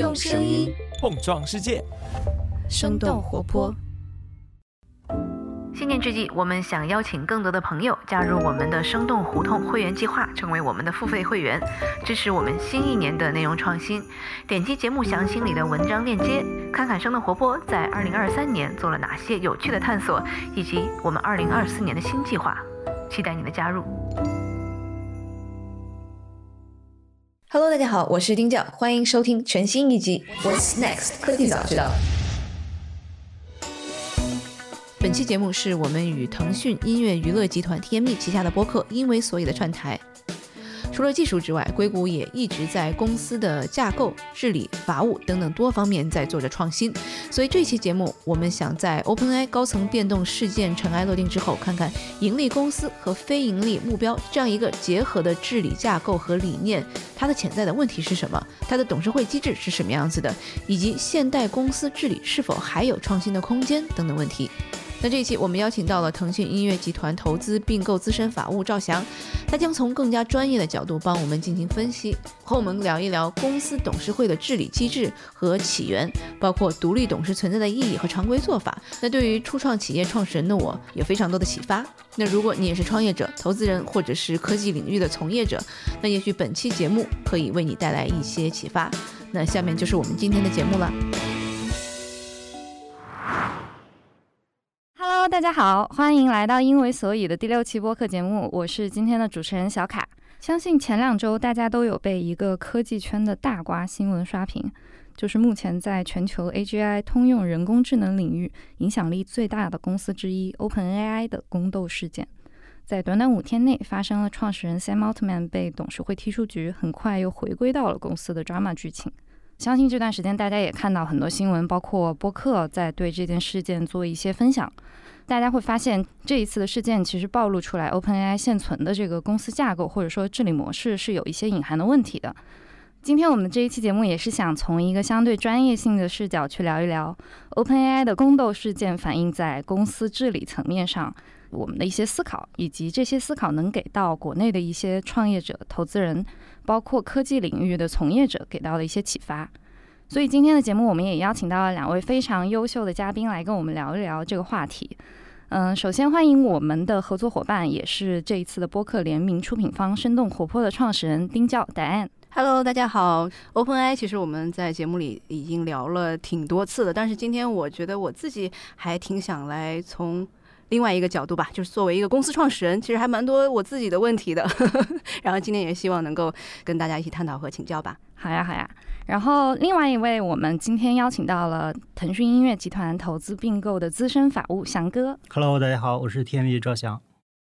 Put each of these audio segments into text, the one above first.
用声音碰撞世界，生动活泼。新年之际，我们想邀请更多的朋友加入我们的生动胡同会员计划，成为我们的付费会员，支持我们新一年的内容创新。点击节目详情里的文章链接，看看生动活泼在二零二三年做了哪些有趣的探索，以及我们二零二四年的新计划。期待你的加入。Hello，大家好，我是丁教，欢迎收听全新一集《What's Next 科技早知道》。本期节目是我们与腾讯音乐娱乐集团 TME 旗下的播客“因为所以”的串台。除了技术之外，硅谷也一直在公司的架构、治理、法务等等多方面在做着创新。所以这期节目，我们想在 OpenAI 高层变动事件尘埃落定之后，看看盈利公司和非盈利目标这样一个结合的治理架构和理念，它的潜在的问题是什么？它的董事会机制是什么样子的？以及现代公司治理是否还有创新的空间等等问题。那这一期我们邀请到了腾讯音乐集团投资并购资深法务赵翔，他将从更加专业的角度帮我们进行分析，和我们聊一聊公司董事会的治理机制和起源，包括独立董事存在的意义和常规做法。那对于初创企业创始人的我有非常多的启发。那如果你也是创业者、投资人或者是科技领域的从业者，那也许本期节目可以为你带来一些启发。那下面就是我们今天的节目了。Hello，大家好，欢迎来到《因为所以》的第六期播客节目，我是今天的主持人小卡。相信前两周大家都有被一个科技圈的大瓜新闻刷屏，就是目前在全球 AGI 通用人工智能领域影响力最大的公司之一 OpenAI 的宫斗事件。在短短五天内，发生了创始人 Sam Altman 被董事会踢出局，很快又回归到了公司的 drama 剧情。相信这段时间大家也看到很多新闻，包括播客在对这件事件做一些分享。大家会发现，这一次的事件其实暴露出来，OpenAI 现存的这个公司架构或者说治理模式是有一些隐含的问题的。今天我们这一期节目也是想从一个相对专业性的视角去聊一聊 OpenAI 的宫斗事件反映在公司治理层面上我们的一些思考，以及这些思考能给到国内的一些创业者、投资人，包括科技领域的从业者给到的一些启发。所以今天的节目，我们也邀请到了两位非常优秀的嘉宾来跟我们聊一聊这个话题。嗯，首先欢迎我们的合作伙伴，也是这一次的播客联名出品方生动活泼的创始人丁教 Dan。Hello，大家好。OpenAI 其实我们在节目里已经聊了挺多次了，但是今天我觉得我自己还挺想来从另外一个角度吧，就是作为一个公司创始人，其实还蛮多我自己的问题的。然后今天也希望能够跟大家一起探讨和请教吧。好呀，好呀。然后另外一位，我们今天邀请到了腾讯音乐集团投资并购的资深法务翔哥。Hello，大家好，我是 TME 赵翔。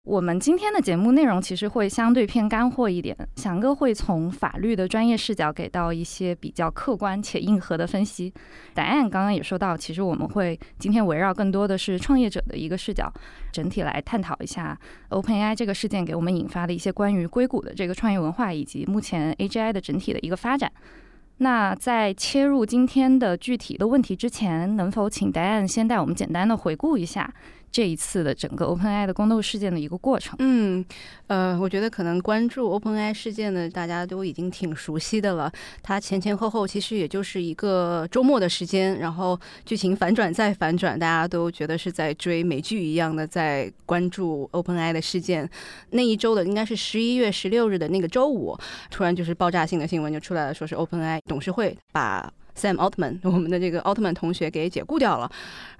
我们今天的节目内容其实会相对偏干货一点，翔哥会从法律的专业视角给到一些比较客观且硬核的分析。答案刚刚也说到，其实我们会今天围绕更多的是创业者的一个视角，整体来探讨一下 OpenAI 这个事件给我们引发的一些关于硅谷的这个创业文化，以及目前 AGI 的整体的一个发展。那在切入今天的具体的问题之前，能否请答案先带我们简单的回顾一下这一次的整个 OpenAI 的宫斗事件的一个过程？嗯，呃，我觉得可能关注 OpenAI 事件的，大家都已经挺熟悉的了。它前前后后其实也就是一个周末的时间，然后剧情反转再反转，大家都觉得是在追美剧一样的在关注 OpenAI 的事件。那一周的应该是十一月十六日的那个周五，突然就是爆炸性的新闻就出来了，说是 OpenAI 董事会把 Sam Altman 我们的这个奥特曼同学给解雇掉了，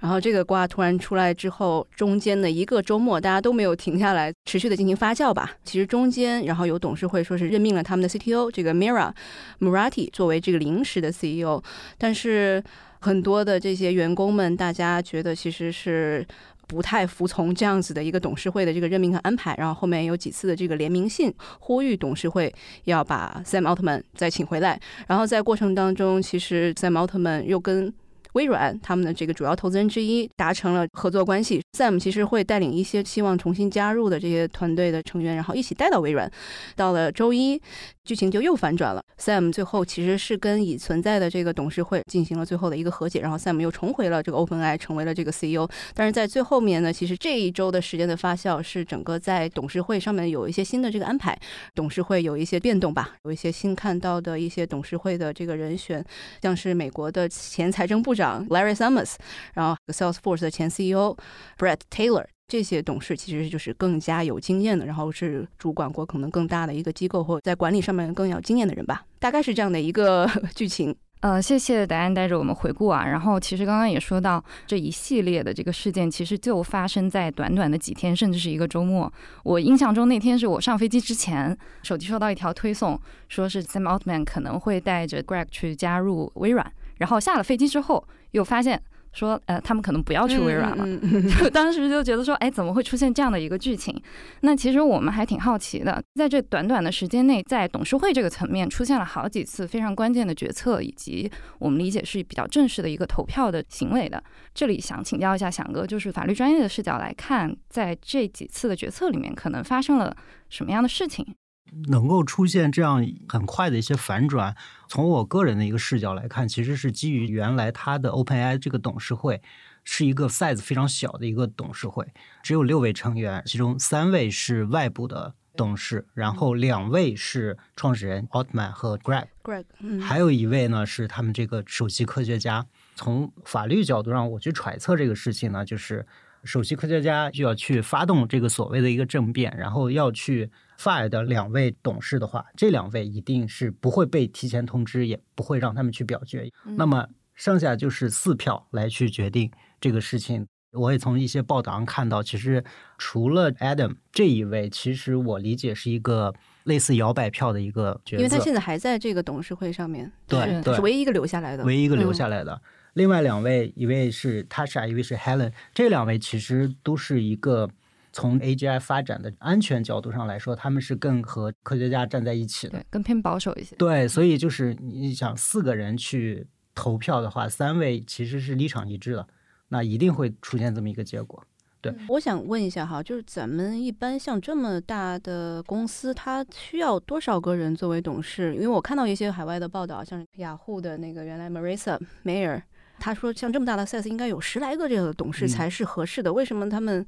然后这个瓜突然出来之后，中间的一个周末大家都没有停下来，持续的进行发酵吧。其实中间，然后有董事会说是任命了他们的 CTO 这个 Mira Murati 作为这个临时的 CEO，但是很多的这些员工们，大家觉得其实是。不太服从这样子的一个董事会的这个任命和安排，然后后面有几次的这个联名信呼吁董事会要把 Sam Altman 再请回来，然后在过程当中，其实 Sam Altman 又跟微软他们的这个主要投资人之一达成了合作关系。Sam 其实会带领一些希望重新加入的这些团队的成员，然后一起带到微软。到了周一，剧情就又反转了。Sam 最后其实是跟已存在的这个董事会进行了最后的一个和解，然后 Sam 又重回了这个 OpenAI，成为了这个 CEO。但是在最后面呢，其实这一周的时间的发酵是整个在董事会上面有一些新的这个安排，董事会有一些变动吧，有一些新看到的一些董事会的这个人选，像是美国的前财政部长 Larry Summers，然后 Salesforce 的前 CEO Brett Taylor。这些董事其实就是更加有经验的，然后是主管过可能更大的一个机构，或者在管理上面更有经验的人吧，大概是这样的一个 剧情。呃，谢谢答案带着我们回顾啊。然后其实刚刚也说到这一系列的这个事件，其实就发生在短短的几天，甚至是一个周末。我印象中那天是我上飞机之前，手机收到一条推送，说是 Sam Altman 可能会带着 Greg 去加入微软。然后下了飞机之后，又发现。说呃，他们可能不要去微软了，就 当时就觉得说，哎，怎么会出现这样的一个剧情？那其实我们还挺好奇的，在这短短的时间内，在董事会这个层面出现了好几次非常关键的决策，以及我们理解是比较正式的一个投票的行为的。这里想请教一下响哥，就是法律专业的视角来看，在这几次的决策里面，可能发生了什么样的事情？能够出现这样很快的一些反转，从我个人的一个视角来看，其实是基于原来它的 OpenAI 这个董事会是一个 size 非常小的一个董事会，只有六位成员，其中三位是外部的董事，然后两位是创始人 Altman 和 Greg，Greg，还有一位呢是他们这个首席科学家。从法律角度上，我去揣测这个事情呢，就是首席科学家就要去发动这个所谓的一个政变，然后要去。Fire 的两位董事的话，这两位一定是不会被提前通知，也不会让他们去表决。那么剩下就是四票来去决定这个事情。我也从一些报道上看到，其实除了 Adam 这一位，其实我理解是一个类似摇摆票的一个角色，因为他现在还在这个董事会上面，对，是唯一一个留下来的，唯一一个留下来的。另外两位，一位是 Tasha，一位是 Helen，这两位其实都是一个。从 AGI 发展的安全角度上来说，他们是更和科学家站在一起的，对，更偏保守一些。对，所以就是你想四个人去投票的话，三位其实是立场一致的，那一定会出现这么一个结果。对，我想问一下哈，就是咱们一般像这么大的公司，它需要多少个人作为董事？因为我看到一些海外的报道，像雅虎的那个原来 Marissa Mayer，他说像这么大的 size 应该有十来个这个董事才是合适的。为什么他们？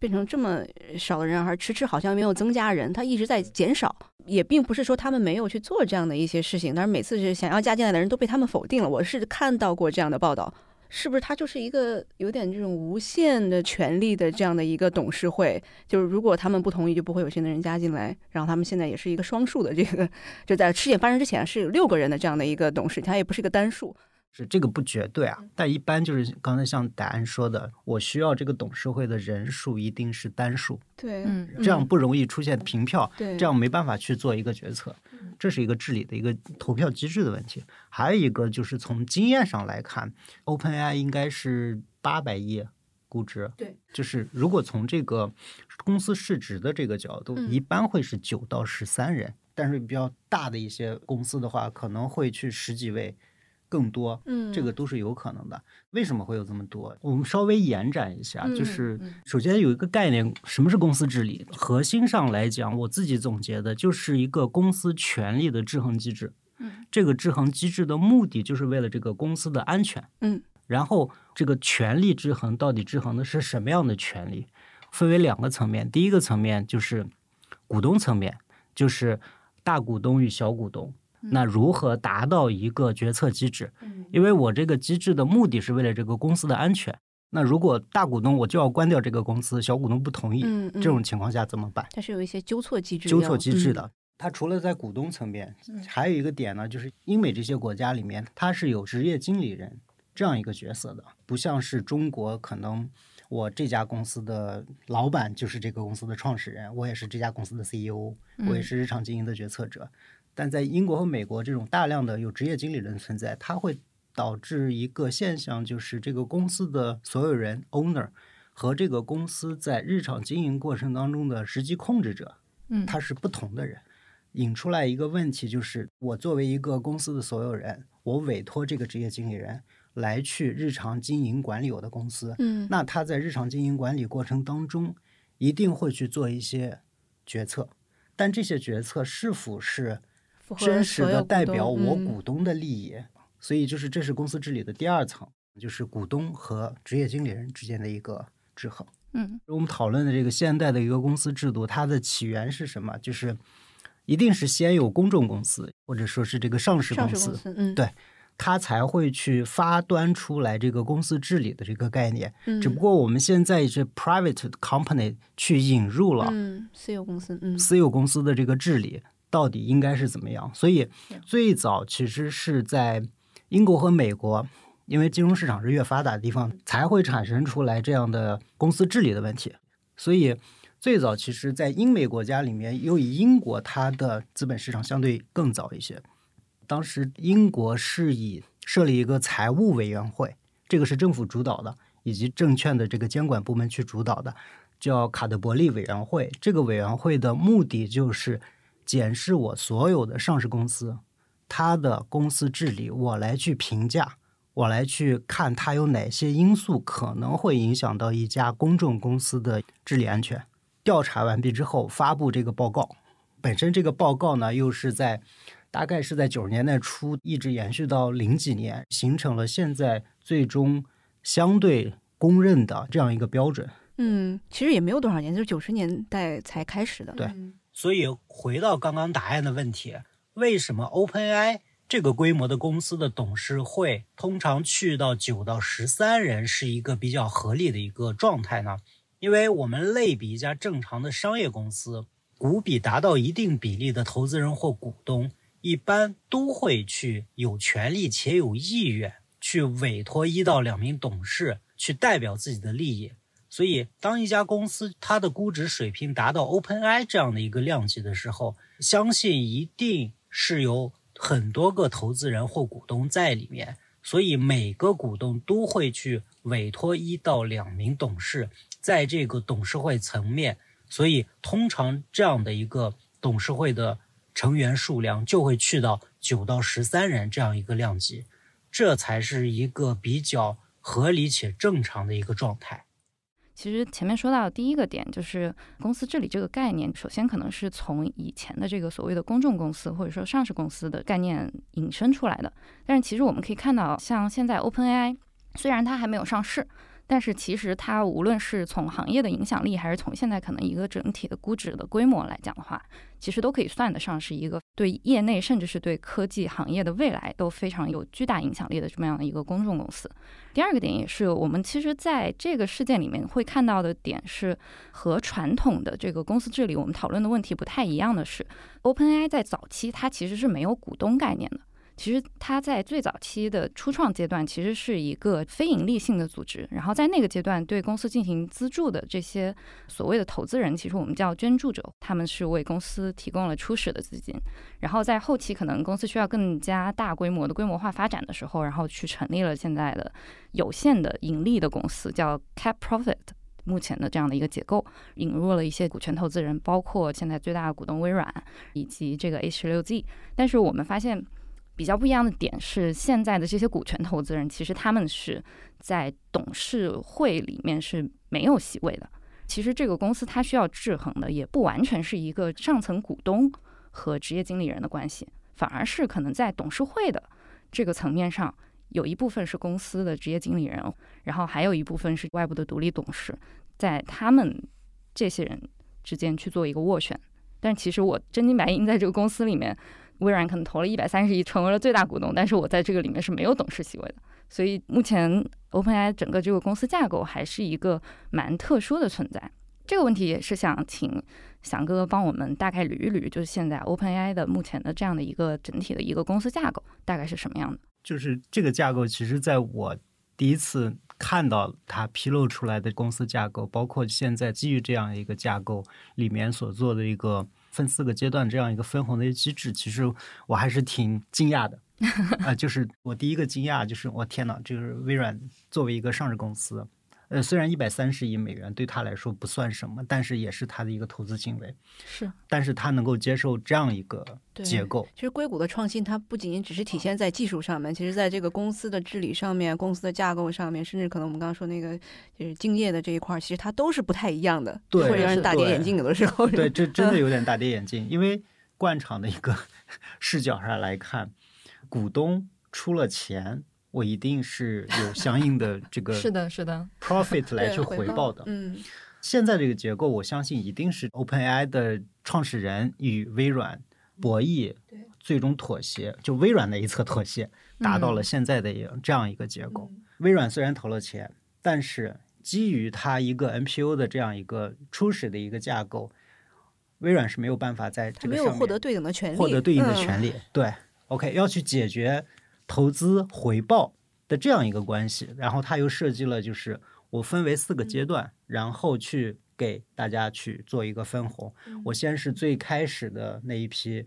变成这么少的人，而迟迟好像没有增加人，他一直在减少，也并不是说他们没有去做这样的一些事情，但是每次是想要加进来的人都被他们否定了。我是看到过这样的报道，是不是他就是一个有点这种无限的权利的这样的一个董事会？就是如果他们不同意，就不会有新的人加进来。然后他们现在也是一个双数的这个，就在事件发生之前是有六个人的这样的一个董事，他也不是一个单数。是这个不绝对啊，但一般就是刚才像答案说的，我需要这个董事会的人数一定是单数，对，这样不容易出现平票，对，这样没办法去做一个决策，这是一个治理的一个投票机制的问题。还有一个就是从经验上来看，OpenAI 应该是八百亿估值，对，就是如果从这个公司市值的这个角度，一般会是九到十三人，但是比较大的一些公司的话，可能会去十几位。更多，嗯，这个都是有可能的。为什么会有这么多？我们稍微延展一下，就是首先有一个概念，什么是公司治理？核心上来讲，我自己总结的就是一个公司权力的制衡机制。嗯，这个制衡机制的目的就是为了这个公司的安全。嗯，然后这个权力制衡到底制衡的是什么样的权利？分为两个层面，第一个层面就是股东层面，就是大股东与小股东。那如何达到一个决策机制？因为我这个机制的目的是为了这个公司的安全。那如果大股东我就要关掉这个公司，小股东不同意，这种情况下怎么办？它是有一些纠错机制。纠错机制的，它除了在股东层面，还有一个点呢，就是英美这些国家里面，它是有职业经理人这样一个角色的，不像是中国，可能我这家公司的老板就是这个公司的创始人，我也是这家公司的 CEO，我也是日常经营的决策者。但在英国和美国，这种大量的有职业经理人存在，它会导致一个现象，就是这个公司的所有人 owner 和这个公司在日常经营过程当中的实际控制者，嗯，他是不同的人，引出来一个问题，就是我作为一个公司的所有人，我委托这个职业经理人来去日常经营管理我的公司，嗯。那他在日常经营管理过程当中，一定会去做一些决策，但这些决策是否是真实的代表我股东的利益？所以就是这是公司治理的第二层，就是股东和职业经理人之间的一个制衡。嗯我们讨论的这个现代的一个公司制度，它的起源是什么？就是一定是先有公众公司，或者说是这个上市公司，公司，嗯，对它才会去发端出来这个公司治理的这个概念。嗯，只不过我们现在是 private company 去引入了嗯，私有公司，嗯，私有公司的这个治理到底应该是怎么样？所以最早其实是在英国和美国，因为金融市场是越发达的地方，才会产生出来这样的公司治理的问题。所以最早其实，在英美国家里面，又以英国它的资本市场相对更早一些，当时英国是以设立一个财务委员会，这个是政府主导的，以及证券的这个监管部门去主导的，叫卡德伯利委员会。这个委员会的目的就是检视我所有的上市公司，它的公司治理，我来去评价，我来去看它有哪些因素可能会影响到一家公众公司的治理安全。调查完毕之后，发布这个报告。本身这个报告呢，又是在大概是在九十年代初一直延续到零几年，形成了现在最终相对公认的这样一个标准。嗯，其实也没有多少年，就是九十年代才开始的，对嗯所以回到刚刚答案的问题，为什么 OpenAI 这个规模的公司的董事会通常去到九到十三人是一个比较合理的一个状态呢？因为我们类比一家正常的商业公司，股比达到一定比例的投资人或股东，一般都会去有权利且有意愿去委托一到两名董事去代表自己的利益。所以，当一家公司它的估值水平达到 OpenAI 这样的一个量级的时候，相信一定是有很多个投资人或股东在里面，所以每个股东都会去委托一到两名董事在这个董事会层面，所以通常这样的一个董事会的成员数量就会去到九到十三人这样一个量级，这才是一个比较合理且正常的一个状态。其实前面说到第一个点就是公司治理这个概念，首先可能是从以前的这个所谓的公众公司或者说上市公司的概念引申出来的。但是其实我们可以看到，像现在 OpenAI，虽然它还没有上市，但是其实它无论是从行业的影响力，还是从现在可能一个整体的估值的规模来讲的话，其实都可以算得上是一个对业内甚至是对科技行业的未来都非常有巨大影响力的这么样的一个公众公司。第二个点也是我们其实在这个事件里面会看到的点是和传统的这个公司治理我们讨论的问题不太一样的是，OpenAI 在早期它其实是没有股东概念的。其实它在最早期的初创阶段，其实是一个非盈利性的组织。然后在那个阶段，对公司进行资助的这些所谓的投资人，其实我们叫捐助者，他们是为公司提供了初始的资金。然后在后期，可能公司需要更加大规模的规模化发展的时候，然后去成立了现在的有限的盈利的公司，叫 Cap Profit。目前的这样的一个结构，引入了一些股权投资人，包括现在最大的股东微软以及这个 H 十六 Z。但是我们发现。比较不一样的点是，现在的这些股权投资人，其实他们是在董事会里面是没有席位的。其实这个公司它需要制衡的，也不完全是一个上层股东和职业经理人的关系，反而是可能在董事会的这个层面上，有一部分是公司的职业经理人，然后还有一部分是外部的独立董事，在他们这些人之间去做一个斡旋。但其实我真金白银在这个公司里面。微软可能投了一百三十亿，成为了最大股东，但是我在这个里面是没有董事席位的，所以目前 OpenAI 整个这个公司架构还是一个蛮特殊的存在。这个问题也是想请翔哥帮我们大概捋一捋，就是现在 OpenAI 的目前的这样的一个整体的一个公司架构大概是什么样的？就是这个架构，其实在我第一次看到它披露出来的公司架构，包括现在基于这样一个架构里面所做的一个。分四个阶段这样一个分红的机制，其实我还是挺惊讶的 啊、呃！就是我第一个惊讶就是我天呐，就是微软作为一个上市公司，呃，虽然一百三十亿美元对他来说不算什么，但是也是他的一个投资行为。是，但是他能够接受这样一个结构。其实硅谷的创新，它不仅仅只是体现在技术上面，其实在这个公司的治理上面、公司的架构上面，甚至可能我们刚刚说那个就是敬业的这一块，其实它都是不太一样的，对，会让人大跌眼镜。有的时候，对，这真的有点大跌眼镜，因为惯常的一个 视角上来看，股东出了钱。我一定是有相应的这个是的，是的 profit 来去回报的。嗯，现在这个结构，我相信一定是 OpenAI 的创始人与微软博弈，最终妥协，就微软的一侧妥协，达到了现在的这样一个结构。微软虽然投了钱，但是基于它一个 NPU 的这样一个初始的一个架构，微软是没有办法在这个上面获得对应的权利，获得对应的权利。对，OK，要去解决。投资回报的这样一个关系，然后他又设计了，就是我分为四个阶段，然后去给大家去做一个分红。我先是最开始的那一批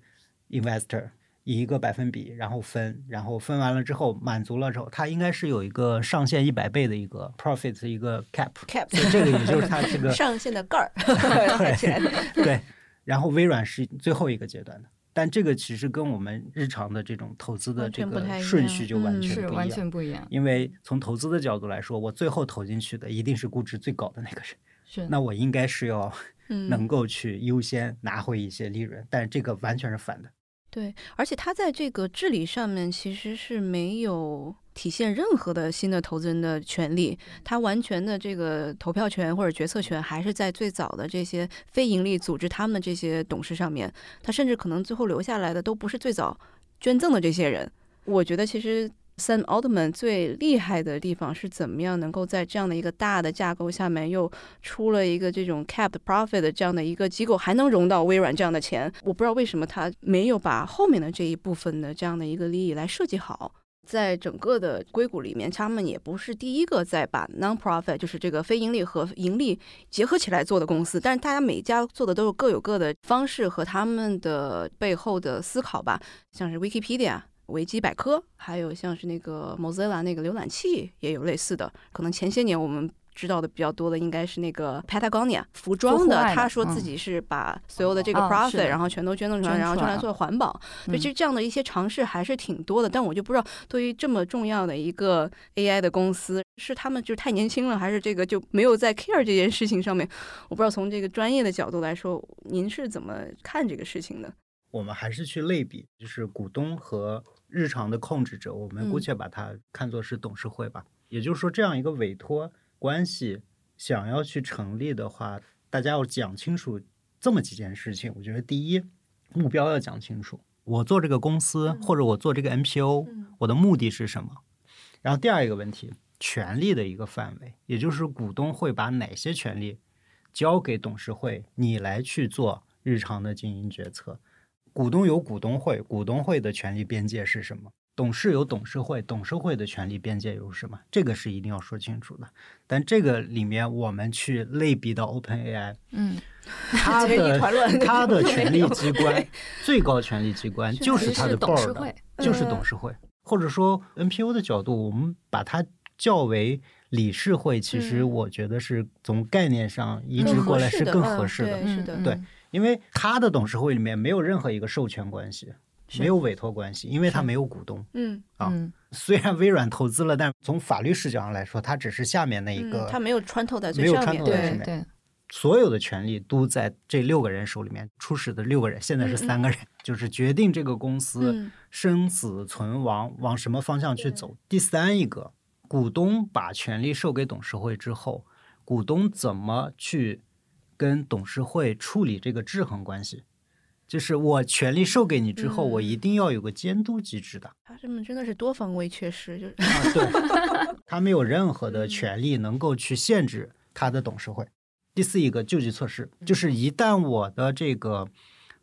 investor 以一个百分比，然后分，然后分完了之后满足了之后，它应该是有一个上限一百倍的一个 profit 一个 cap cap，这个也就是它这个上限的盖儿 对，然后微软是最后一个阶段的。但这个其实跟我们日常的这种投资的这个顺序就完全不一样，完全不一样。因为从投资的角度来说，我最后投进去的一定是估值最高的那个人，是那我应该是要能够去优先拿回一些利润，但这个完全是反的。对，而且他在这个治理上面其实是没有。体现任何的新的投资人的权利，他完全的这个投票权或者决策权还是在最早的这些非盈利组织他们这些董事上面。他甚至可能最后留下来的都不是最早捐赠的这些人。我觉得其实 Sam Altman 最厉害的地方是怎么样能够在这样的一个大的架构下面又出了一个这种 capped profit 的这样的一个机构，还能融到微软这样的钱。我不知道为什么他没有把后面的这一部分的这样的一个利益来设计好。在整个的硅谷里面，他们也不是第一个在把 non-profit，就是这个非盈利和盈利结合起来做的公司。但是大家每一家做的都是各有各的方式和他们的背后的思考吧。像是 Wikipedia 维基百科，还有像是那个 Mozilla 那个浏览器也有类似的。可能前些年我们。知道的比较多的应该是那个 Patagonia 服装的，他说自己是把所有的这个 profit，然后全都捐赠出来，然后用来做环保。所以其实这样的一些尝试还是挺多的。但我就不知道，对于这么重要的一个 AI 的公司，是他们就太年轻了，还是这个就没有在 care 这件事情上面？我不知道从这个专业的角度来说，您是怎么看这个事情的？我们还是去类比，就是股东和日常的控制者，我们姑且把它看作是董事会吧。也就是说，这样一个委托。关系想要去成立的话，大家要讲清楚这么几件事情。我觉得第一，目标要讲清楚。我做这个公司或者我做这个 NPO，我的目的是什么？然后第二一个问题，权利的一个范围，也就是股东会把哪些权利交给董事会，你来去做日常的经营决策。股东有股东会，股东会的权利边界是什么？董事有董事会，董事会的权利边界有什么？这个是一定要说清楚的。但这个里面，我们去类比到 OpenAI，嗯，它的它的权力 机关，最高权力机关就是它的 board，就是董事会，或者说 NPO 的角度，我们把它叫为理事会，其实我觉得是从概念上移植过来是更合适的，是的，对，因为他的董事会里面没有任何一个授权关系。没有委托关系，因为他没有股东。嗯啊，虽然微软投资了，但从法律视角上来说，它只是下面那一个，它没有穿透在最上面。对对，所有的权利都在这六个人手里面。初始的六个人，现在是三个人，就是决定这个公司生死存亡往什么方向去走。第三一个，股东把权利授给董事会之后，股东怎么去跟董事会处理这个制衡关系？就是我权力授给你之后，我一定要有个监督机制的。他这么真的是多方位缺失，就是啊，对，他没有任何的权利能够去限制他的董事会。第四一个救济措施，就是一旦我的这个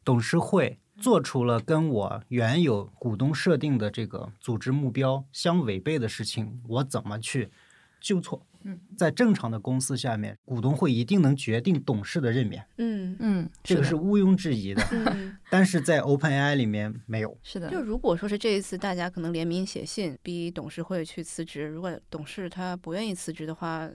董事会做出了跟我原有股东设定的这个组织目标相违背的事情，我怎么去纠错？嗯，在正常的公司下面，股东会一定能决定董事的任免。嗯嗯，这个是毋庸置疑的。嗯，但是在 OpenAI 里面没有。是的，就如果说是这一次大家可能联名写信逼董事会去辞职，如果董事他不愿意辞职的话，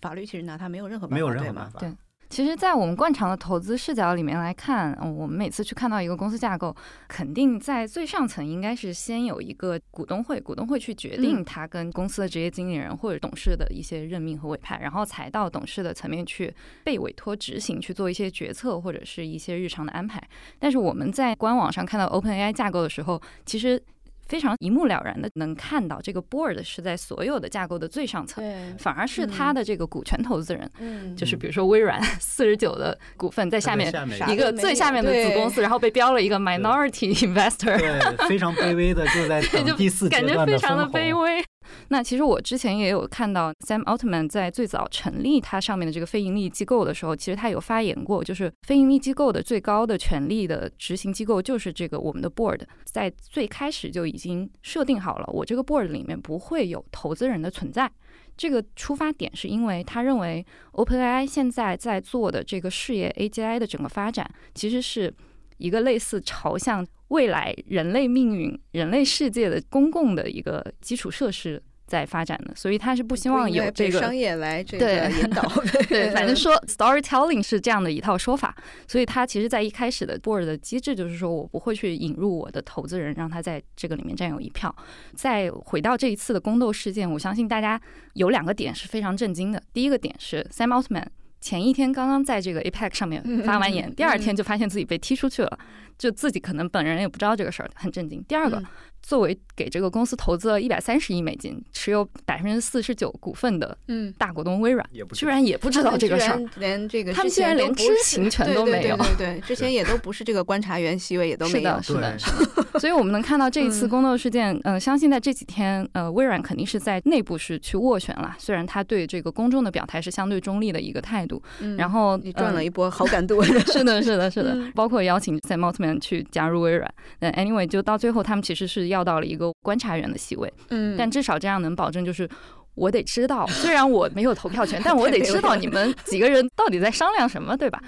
法律其实拿他没有任何没有任对吗？何办法。对其实，在我们惯常的投资视角里面来看，嗯，我们每次去看到一个公司架构，肯定在最上层应该是先有一个股东会，股东会去决定嗯他跟公司的职业经理人或者董事的一些任命和委派，然后才到董事的层面去被委托执行去做一些决策或者是一些日常的安排。但是我们在官网上看到 OpenAI 架构的时候，其实非常一目了然的能看到这个 board 是在所有的架构的最上层。对，反而是他的这个股权投资人，嗯就是比如说微软 四十九的股份在下面一个最下面的子公司，然后被标了一个 minority investor，对，非常卑微的就在 第四阶感觉非常的卑微。那其实我之前也有看到 Sam Altman 在最早成立他上面的这个非盈利机构的时候，其实他有发言过，就是非盈利机构的最高的权力的执行机构就是这个我们的 board，在最开始就已经设定好了，我这个 board 里面不会有投资人的存在。这个出发点是因为他认为 OpenAI 现在在做的这个事业 AGI 的整个发展，其实是一个类似朝向未来人类命运、人类世界的公共的一个基础设施在发展的，所以他是不希望有这个商业来这个引导。对，反正说 storytelling 是这样的一套说法，所以他其实在一开始的 board 的机制就是说我不会去引入我的投资人，让他在这个里面占有一票。再回到这一次的宫斗事件，我相信大家有两个点是非常震惊的。第一个点是 Sam Altman 前一天刚刚在这个 APEC 上面发完言，第二天就发现自己被踢出去了，就自己可能本人也不知道这个事儿，很震惊。第二个嗯，作为给这个公司投资了一百三十亿美金，持有百分之四十九股份的嗯，大股东微软，居然也不知道这个事儿。，连这个他们之居然连知情权对对对都没有对对，之前也都不是这个观察员席位，也都没有是的，。是的。所以我们能看到这一次嗯宫斗事件，呃，相信在这几天，呃，微软肯定是在内部是去斡旋了，虽然他对这个公众的表态是相对中立的一个态度，嗯然后你赚了嗯一波好感度。是的，是的，是的，嗯包括邀请 Sam Altman 去加入微软。嗯，anyway，就到最后，他们其实是要到了一个观察员的席位，嗯但至少这样能保证就是。我得知道，虽然我没有投票权，但我得知道你们几个人到底在商量什么，对吧？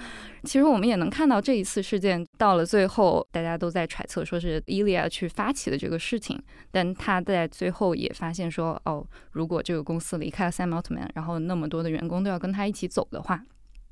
其实我们也能看到这一次事件到了最后，大家都在揣测说是伊利亚去发起的这个事情，但他在最后也发现说，哦，如果这个公司离开了 Sam Altman，然后那么多的员工都要跟他一起走的话，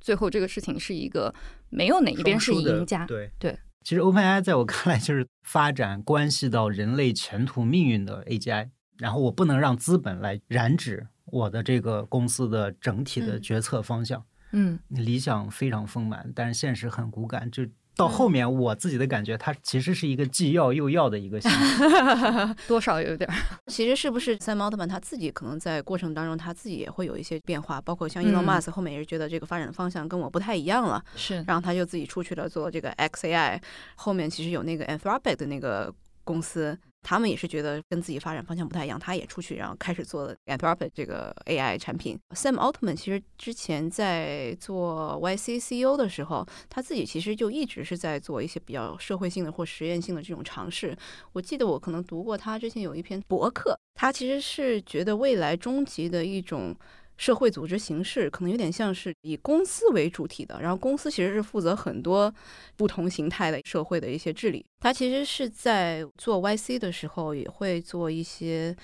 最后这个事情是一个没有哪一边是赢家，对对。其实 OpenAI 在我看来就是发展关系到人类前途命运的 AGI，然后我不能让资本来染指我的这个公司的整体的嗯决策方向。嗯，理想非常丰满，但是现实很骨感。就到后面我自己的感觉，它其实是一个既要又要的一个形式。多少有点儿，其实是不是 Sam Altman 他自己可能在过程当中他自己也会有一些变化，包括像 Elon 嗯 Musk 后面也是觉得这个发展的方向跟我不太一样了，是然后他就自己出去了做这个 XAI，后面其实有那个 Anthropic 的那个公司。他们也是觉得跟自己发展方向不太一样，他也出去，然后开始做了 Anthropic 这个 AI 产品。Sam Altman 其实之前在做 YC CEO 的时候，他自己其实就一直是在做一些比较社会性的或实验性的这种尝试。我记得我可能读过他之前有一篇博客，他其实是觉得未来终极的一种。社会组织形式可能有点像是以公司为主体的，然后公司其实是负责很多不同形态的社会的一些治理。他其实是在做 YC 的时候，也会做一些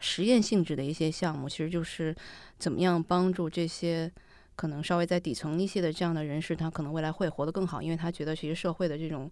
实验性质的一些项目，其实就是怎么样帮助这些可能稍微在底层一些的这样的人士，他可能未来会活得更好，因为他觉得其实社会的这种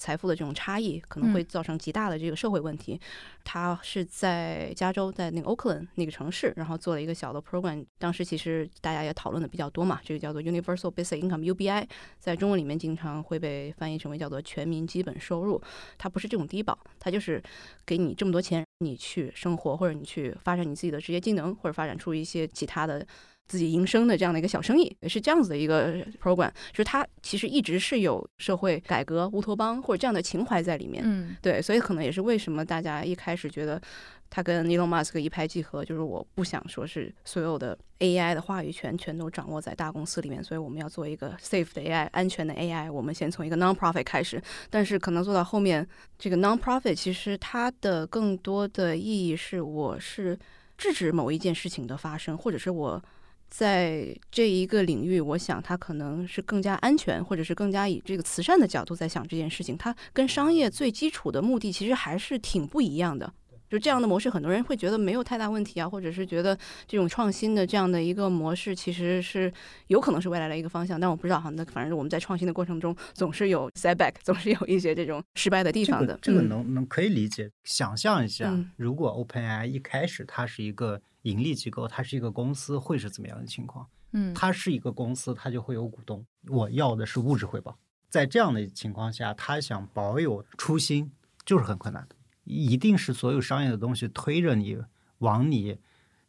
财富的这种差异可能会造成极大的这个社会问题。他是在加州，在那个 Oakland 那个城市，然后做了一个小的 program。当时其实大家也讨论的比较多嘛，这个叫做 Universal Basic Income UBI，在中文里面经常会被翻译成为叫做全民基本收入。它不是这种低保，它就是给你这么多钱，你去生活，或者你去发展你自己的职业技能，或者发展出一些其他的。自己营生的这样的一个小生意，也是这样子的一个 program，就是它其实一直是有社会改革、乌托邦或者这样的情怀在里面。嗯对，所以可能也是为什么大家一开始觉得他跟 Elon Musk 一拍即合，就是我不想说是所有的 AI 的话语权全都掌握在大公司里面，所以我们要做一个 safe 的 AI、安全的 AI。我们先从一个 non-profit 开始，但是可能做到后面，这个 non-profit 其实它的更多的意义是，我是制止某一件事情的发生，或者是我。在这一个领域，我想它可能是更加安全，或者是更加以这个慈善的角度在想这件事情。它跟商业最基础的目的其实还是挺不一样的。就这样的模式，很多人会觉得没有太大问题啊，或者是觉得这种创新的这样的一个模式，其实是有可能是未来的一个方向。但我不知道哈，那反正我们在创新的过程中，总是有 setback，总是有一些这种失败的地方的。这个嗯能能可以理解。想象一下嗯，如果 OpenAI 一开始它是一个盈利机构，它是一个公司，会是怎么样的情况？嗯，它是一个公司，它就会有股东。我要的是物质回报。在这样的情况下，他想保有初心，就是很困难的。一定是所有商业的东西推着你往你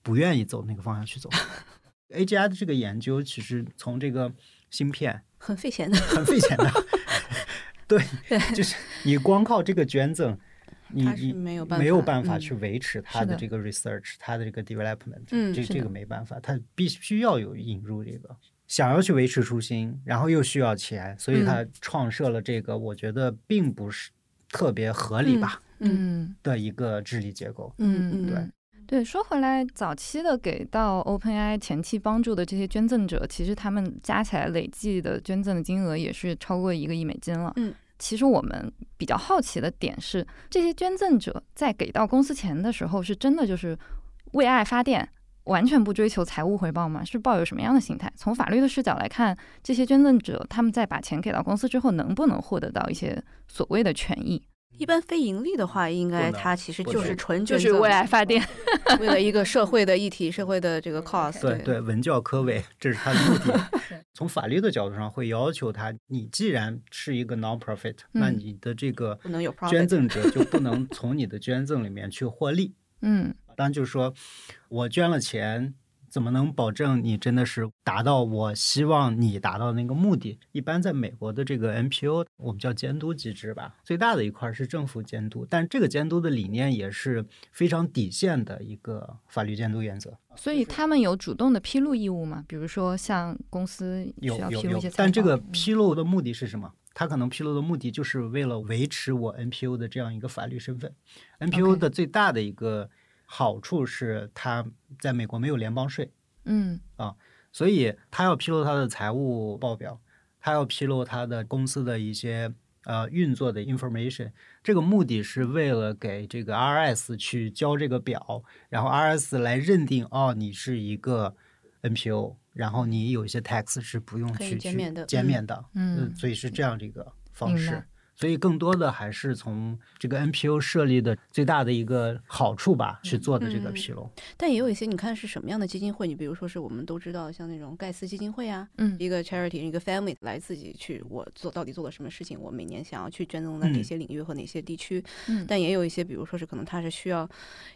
不愿意走那个方向去走。AGI 的这个研究，其实从这个芯片 很费钱的。很费钱的，对，就是你光靠这个捐赠，你是你没有办没有办法去维持它的的这个 research，它的这个 development，嗯这这个没办法，它必须要有引入这个。想要去维持初心，然后又需要钱，所以他创设了这个，我觉得并不是特别合理吧嗯的一个治理结构。嗯嗯，对嗯对，说回来，早期的给到 OpenAI 前期帮助的这些捐赠者，其实他们加起来累计的捐赠的金额也是超过一个亿美金了。嗯，其实我们比较好奇的点是，这些捐赠者在给到公司钱的时候，是真的就是为爱发电，完全不追求财务回报吗？是抱有什么样的心态？从法律的视角来看，这些捐赠者他们在把钱给到公司之后，能不能获得到一些所谓的权益？一般非盈利的话，应该它其实就是纯就是为爱发电。为了一个社会的议题、社会的这个 cause。对对，文教科委，这是它的目的。从法律的角度上，会要求它，你既然是一个 non-profit，、那嗯你的这个不能有 profit 捐赠者就不能从你的捐赠里面去获利。嗯当然，就是说我捐了钱，怎么能保证你真的是达到我希望你达到的那个目的？一般在美国的这个 NPO，我们叫监督机制吧，最大的一块是政府监督，但这个监督的理念也是非常底线的一个法律监督原则。所以他们有主动的披露义务吗？比如说像公司有有有披露一些，财但这个披露的目的是什么？他可能披露的目的就是为了维持我 NPO 的这样一个法律身份。NPO 的最大的一个好处是，他在美国没有联邦税，嗯啊所以他要披露他的财务报表，他要披露他的公司的一些呃运作的 information。这个目的是为了给这个 RS 去交这个表，然后 RS 来认定哦，你是一个 NPO，然后你有一些 tax 是不用去去减免的嗯减免的。嗯所以是这样的一个方式。所以更多的还是从这个 NPO 设立的最大的一个好处吧，去做的这个嗯披露。但也有一些，你看是什么样的基金会？你比如说是我们都知道，像那种盖茨基金会啊，嗯一个 charity 一个 family 来自己去我做到底做了什么事情，我每年想要去捐赠到哪嗯些领域和哪些地区。嗯但也有一些，比如说是可能他是需要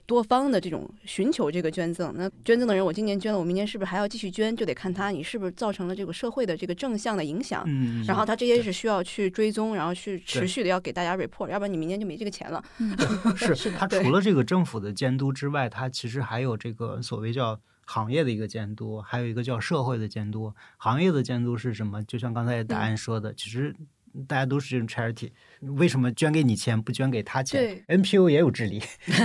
多方的这种寻求这个捐赠。那捐赠的人，我今年捐了，我明年是不是还要继续捐？就得看他你是不是造成了这个社会的这个正向的影响。嗯，然后他这些是需要去追踪，然后去持续的要给大家 report，要不然你明年就没这个钱了。是 它除了这个政府的监督之外，它其实还有这个所谓叫行业的一个监督，还有一个叫社会的监督。行业的监督是什么？就像刚才答案说的，其实大家都是这种 charity，为什么捐给你钱不捐给他钱？NPO 也有治理，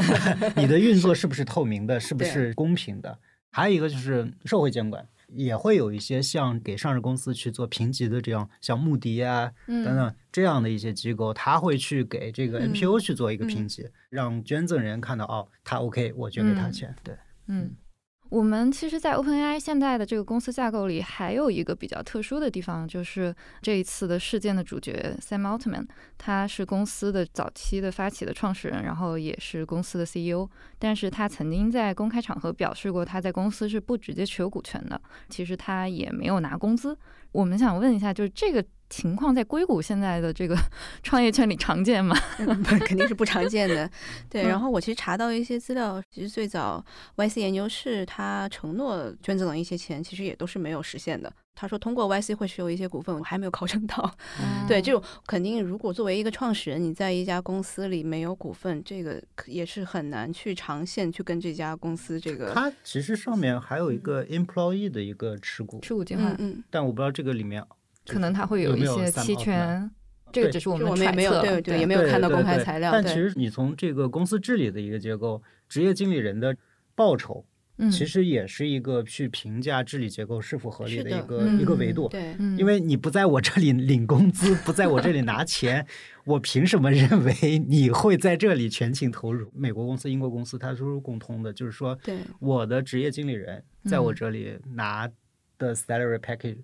你的运作是不是透明的，是不是公平的？还有一个就是社会监管。也会有一些像给上市公司去做评级的这样，像穆迪啊嗯等等这样的一些机构，他会去给这个嗯 NPO 去做一个评嗯级，让捐赠人看到哦，他 OK，我捐给他嗯钱。对，嗯，我们其实，在 OpenAI 现在的这个公司架构里，还有一个比较特殊的地方，就是这一次的事件的主角 Sam Altman，他是公司的早期的发起的创始人，然后也是公司的 CEO。但是他曾经在公开场合表示过，他在公司是不直接持有股权的，其实他也没有拿工资。我们想问一下，就是这个情况在硅谷现在的这个 创业圈里常见吗？不 肯定是不常见的。对，嗯然后我其实查到一些资料，其实最早 YC 研究室他承诺捐赠的一些钱，其实也都是没有实现的。他说通过 YC 会持有一些股份，我还没有考证到。嗯对，这种肯定，如果作为一个创始人，你在一家公司里没有股份，这个也是很难去长线去跟这家公司这个。它其实上面还有一个 employee 的一个持股，持股计划嗯，嗯，但我不知道这个里面可能他会有一些期权，这个对就只是我们没有测，对对，也没有看到公开材料。对但其实你从这个公司治理的一个结构，职业经理人的报酬嗯其实也是一个去评价治理结构是否合理的的一个嗯一个维度。因为你不在我这里领工资，不在我这里拿钱，我凭什么认为你会在这里全情投入？美国公司、英国公司它都是共通的，就是说对，我的职业经理人在我嗯这里拿的 salary package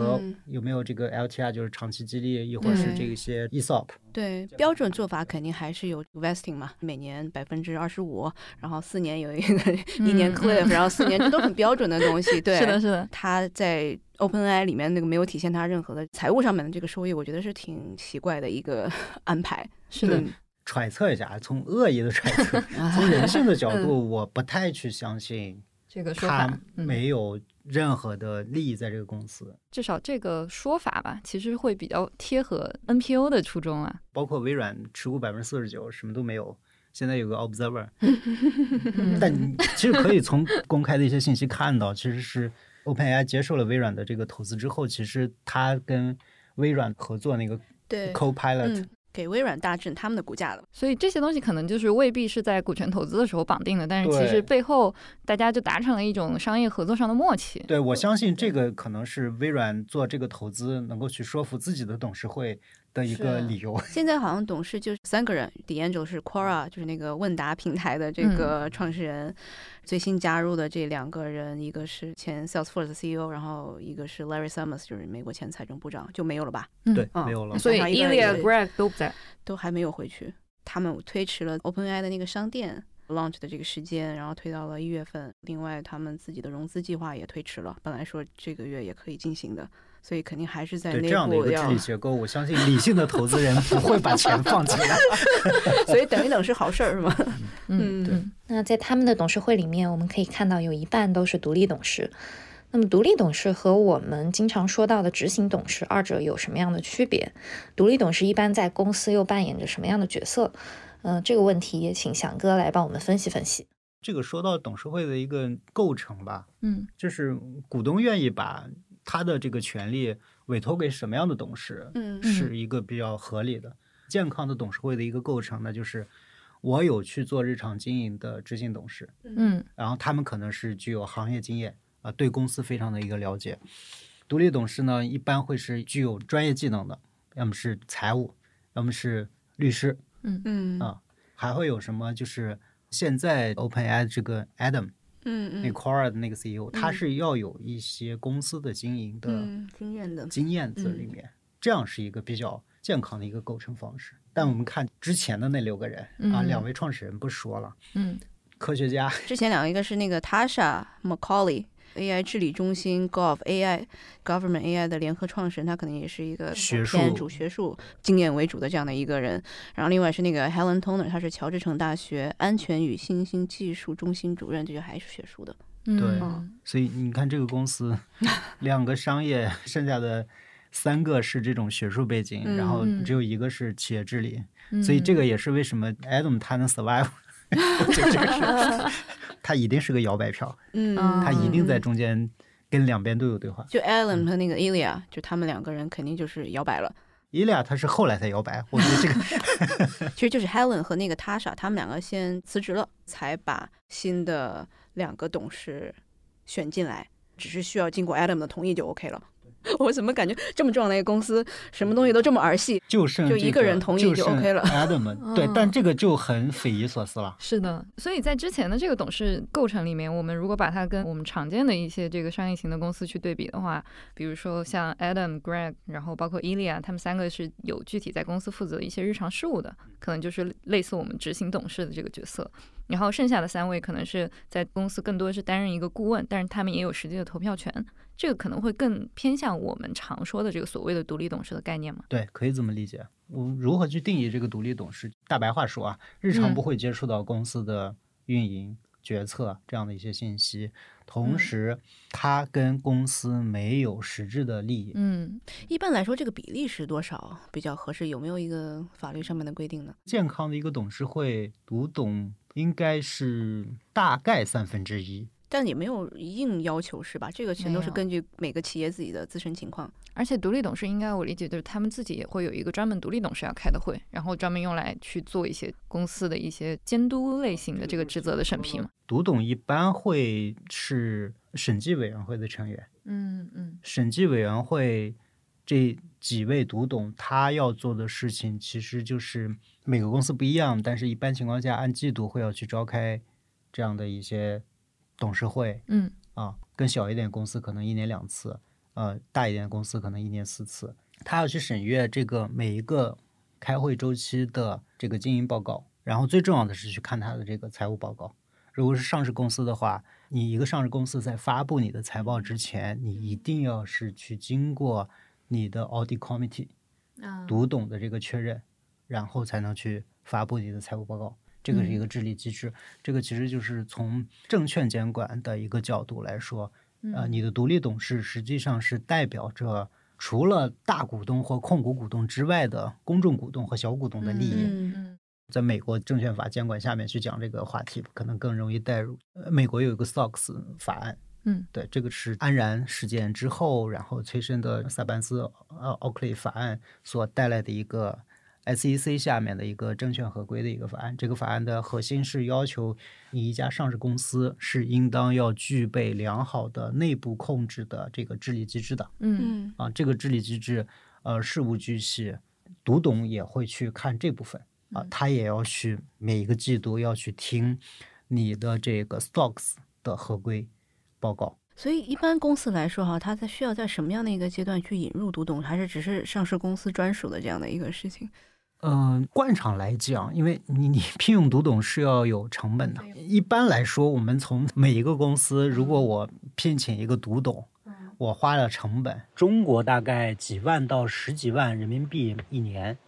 和嗯。有没有这个 L T R 就是长期激励，亦或是这一些 E ESOP，对，标准做法肯定还是有 vesting 嘛，每年百分之二十五，然后四年有一个一年嗯 cliff，、然后四年这都很标准的东西。对，是的，是的，他在 OpenAI 里面那个没有体现他任何的财务上面的这个收益，我觉得是挺奇怪的一个 安排。是的，揣测一下，从恶意的揣测，从人性的角度，我不太去相信这个说他法，嗯，没有任何的利益在这个公司。至少这个说法吧，其实会比较贴合 NPO 的初衷啊。包括微软持股百分之四十九，什么都没有。现在有个 Observer，嗯 但其实可以从公开的一些信息看到，其实是 OpenAI 接受了微软的这个投资之后，其实它跟微软合作那个对，Copilot，、嗯，给微软大震他们的股价了。所以这些东西可能就是未必是在股权投资的时候绑定的，但是其实背后大家就达成了一种商业合作上的默契。对我相信这个可能是微软做这个投资能够去说服自己的董事会的一个理由。现在好像董事就是三个人，D'Angelo 是 Quora，就是那个问答平台的这嗯个创始人，最新加入的这两个人，一个是前 Salesforce 的 CEO，然后一个是 Larry Summers，就是美国前财政部长，就没有了吧？嗯对，嗯没有了。所以 Ilya 人 Greg 都不在。都还没有回去。他们推迟了 OpenAI 的那个商店 launch 的这个时间，然后推到了一月份。另外，他们自己的融资计划也推迟了，本来说这个月也可以进行的，所以肯定还是在内对这样的一个治理，结构，我相信理性的投资人不会把钱放进来。所以等一等是好事儿，是吗？嗯，嗯对。那在他们的董事会里面，我们可以看到有一半都是独立董事。那么，独立董事和我们经常说到的执行董事，二者有什么样的区别？独立董事一般在公司又扮演着什么样的角色？嗯、这个问题也请翔哥来帮我们分析分析。这个说到董事会的一个构成吧，嗯就是股东愿意把他的这个权利委托给什么样的董事，嗯是一个比较合理的、健康的董事会的一个构成呢，就是我有去做日常经营的执行董事，嗯。然后他们可能是具有行业经验啊、对公司非常的一个了解。独立董事呢，一般会是具有专业技能的，要么是财务，要么是律师，嗯。嗯。啊还会有什么就是现在 OpenAI 这个 Adam 那嗯嗯。Quora 的那个 CEO，、他嗯。是要有一些公司的经营的嗯，经验的，经验在里面，这样是一个比较健康的一个构成方式。但我们看之前的那六个人、啊，嗯。两位创始人不说了，嗯。科学家之前两个一个是那个 Tasha Macaulay。AI 治理中心 Gov AI Government AI 的联合创始人，他可能也是一个学主学术经验为主的这样的一个人。然后另外是那个 Helen Toner，他是乔治城大学安全与新兴技术中心主任，这就还是学术的。嗯，对嗯所以你看这个公司，两个商业，剩下的三个是这种学术背景，然后嗯只有一个是企业治理，嗯。所以这个也是为什么 Adam 他能 survive，这个是 他一定是个摇摆票，嗯啊他一定在中间跟两边都有对话。就 Alan 和那个 Ilya，就他们两个人肯定就是摇摆了。伊利亚他是后来才摇摆，我觉得这个 其实就是 Helen 和那个 Tasha，他们两个先辞职了，才把新的两个董事选进来，只是需要经过 Adam 的同意就 OK 了。我怎么感觉这么重要的一个公司，什么东西都这么儿戏？就剩这就一个人同意就 OK 了 Adam 对，但这个就很匪夷所思了。是的，所以在之前的这个董事构成里面，我们如果把它跟我们常见的一些这个商业型的公司去对比的话，比如说像 Adam、Greg，然后包括 Ilya，他们三个是有具体在公司负责一些日常事务的，可能就是类似我们执行董事的这个角色。然后剩下的三位可能是在公司更多是担任一个顾问，但是他们也有实际的投票权。这个可能会更偏向我们常说的这个所谓的独立董事的概念吗？对，可以这么理解。我如何去定义这个独立董事？大白话说啊，日常嗯不会接触到公司的运营、决策这样的一些信息，同嗯时他跟公司没有实质的利益。嗯，一般来说，这个比例是多少比较合适？有没有一个法律上面的规定呢？健康的一个董事会，独董应该是大概三分之一。但也没有硬要求是吧？这个全都是根据每个企业自己的自身情况。而且独立董事应该我理解就是他们自己也会有一个专门独立董事要开的会，然后专门用来去做一些公司的一些监督类型的这个职责的审批嘛。独董一般会是审计委员会的成员，嗯嗯审计委员会这几位独董，他要做的事情其实就是每个公司不一样，但是一般情况下按季度会要去召开这样的一些董事会嗯啊，更小一点公司可能一年两次，呃，大一点的公司可能一年四次，他要去审阅这个每一个开会周期的这个经营报告，然后最重要的是去看他的这个财务报告。如果是上市公司的话，你一个上市公司在发布你的财报之前，你一定要是去经过你的 audit committee 啊读懂的这个确认，然后才能去发布你的财务报告。这个是一个治理机制，这个其实就是从证券监管的一个角度来说，呃，你的独立董事实际上是代表着除了大股东或控股股东之外的公众股东和小股东的利益。嗯嗯在美国证券法监管下面去讲这个话题，可能更容易带入。呃，美国有一个 SOX 法案，嗯，对，这个是安然事件之后，然后催生的萨班斯呃奥克利法案所带来的一个 SEC 下面的一个证券合规的一个法案。这个法案的核心是要求你一家上市公司是应当要具备良好的内部控制的这个治理机制的。嗯嗯啊，这个治理机制，呃，事无巨细，读懂也会去看这部分啊，他也要去每一个季度要去听你的这个 stocks 的合规报告。所以一般公司来说哈，它在需要在什么样的一个阶段去引入读懂，还是只是上市公司专属的这样的一个事情？嗯，惯常来讲，因为你你聘用独董是要有成本的。一般来说，我们从每一个公司，如果我聘请一个独董，我花了成本，中国大概几万到十几万人民币一年。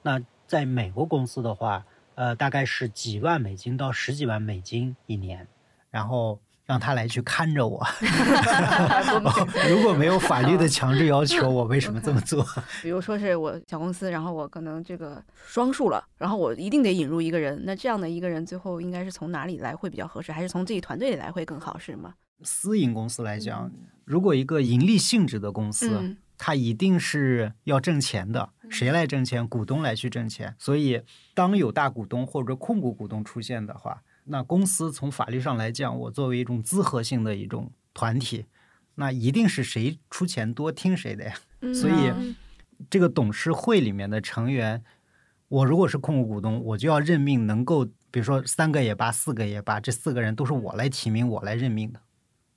那在美国公司的话，呃，大概是几万美金到十几万美金一年，然后让他来去看着我。如果没有法律的强制要求，我为什么这么做？比如说是我小公司，然后我可能这个双数了，然后我一定得引入一个人，那这样的一个人最后应该是从哪里来会比较合适，还是从自己团队里来会更好，是吗？私营公司来讲，如果一个盈利性质的公司，嗯它一定是要挣钱的。谁来挣钱？股东来去挣钱。所以，当有大股东或者控股股东出现的话，那公司从法律上来讲，我作为一种资合性的一种团体，那一定是谁出钱多听谁的呀。嗯所以，这个董事会里面的成员，我如果是控股股东，我就要任命能够，比如说三个也罢，四个也罢，这四个人都是我来提名，我来任命的，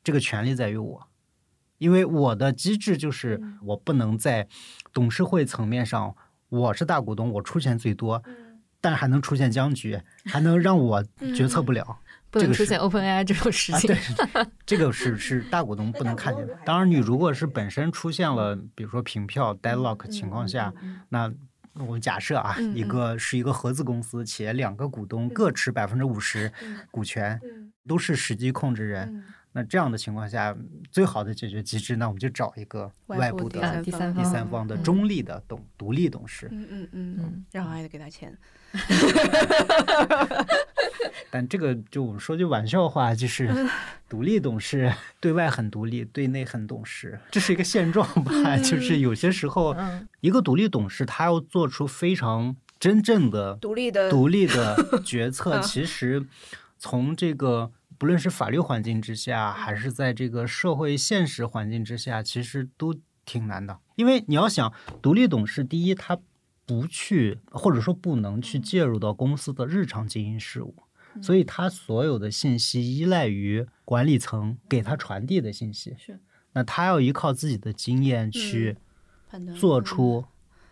这个权利在于我，因为我的机制就是我不能在董事会层面上，我是大股东，我出钱最多，但还能出现僵局，还能让我决策不了。这个是不能出现 OpenAI 这种事啊，情。对，这个是是大股东不能看见的。当然，你如果是本身出现了，比如说平票 deadlock 情况下，那我假设啊，嗯一个是一个合资公司，且两个股东各持百分之五十股权，都是实际控制人。那这样的情况下，最好的解决机制，那我们就找一个外部第外部的三第三第方三方的嗯中立的董独立董事。嗯嗯嗯嗯，然后还得给他钱。但这个就我们说句玩笑话，就是 独立董事对外很独立，对内很懂事，这是一个现状吧？就是有些时候，嗯一个独立董事他要做出非常真正的独立的独立的决策，嗯其实从这个不论是法律环境之下，还是在这个社会现实环境之下，其实都挺难的。因为你要想，独立董事第一，他不去或者说不能去介入到公司的日常经营事务。所以他所有的信息依赖于管理层给他传递的信息，是那他要依靠自己的经验去做出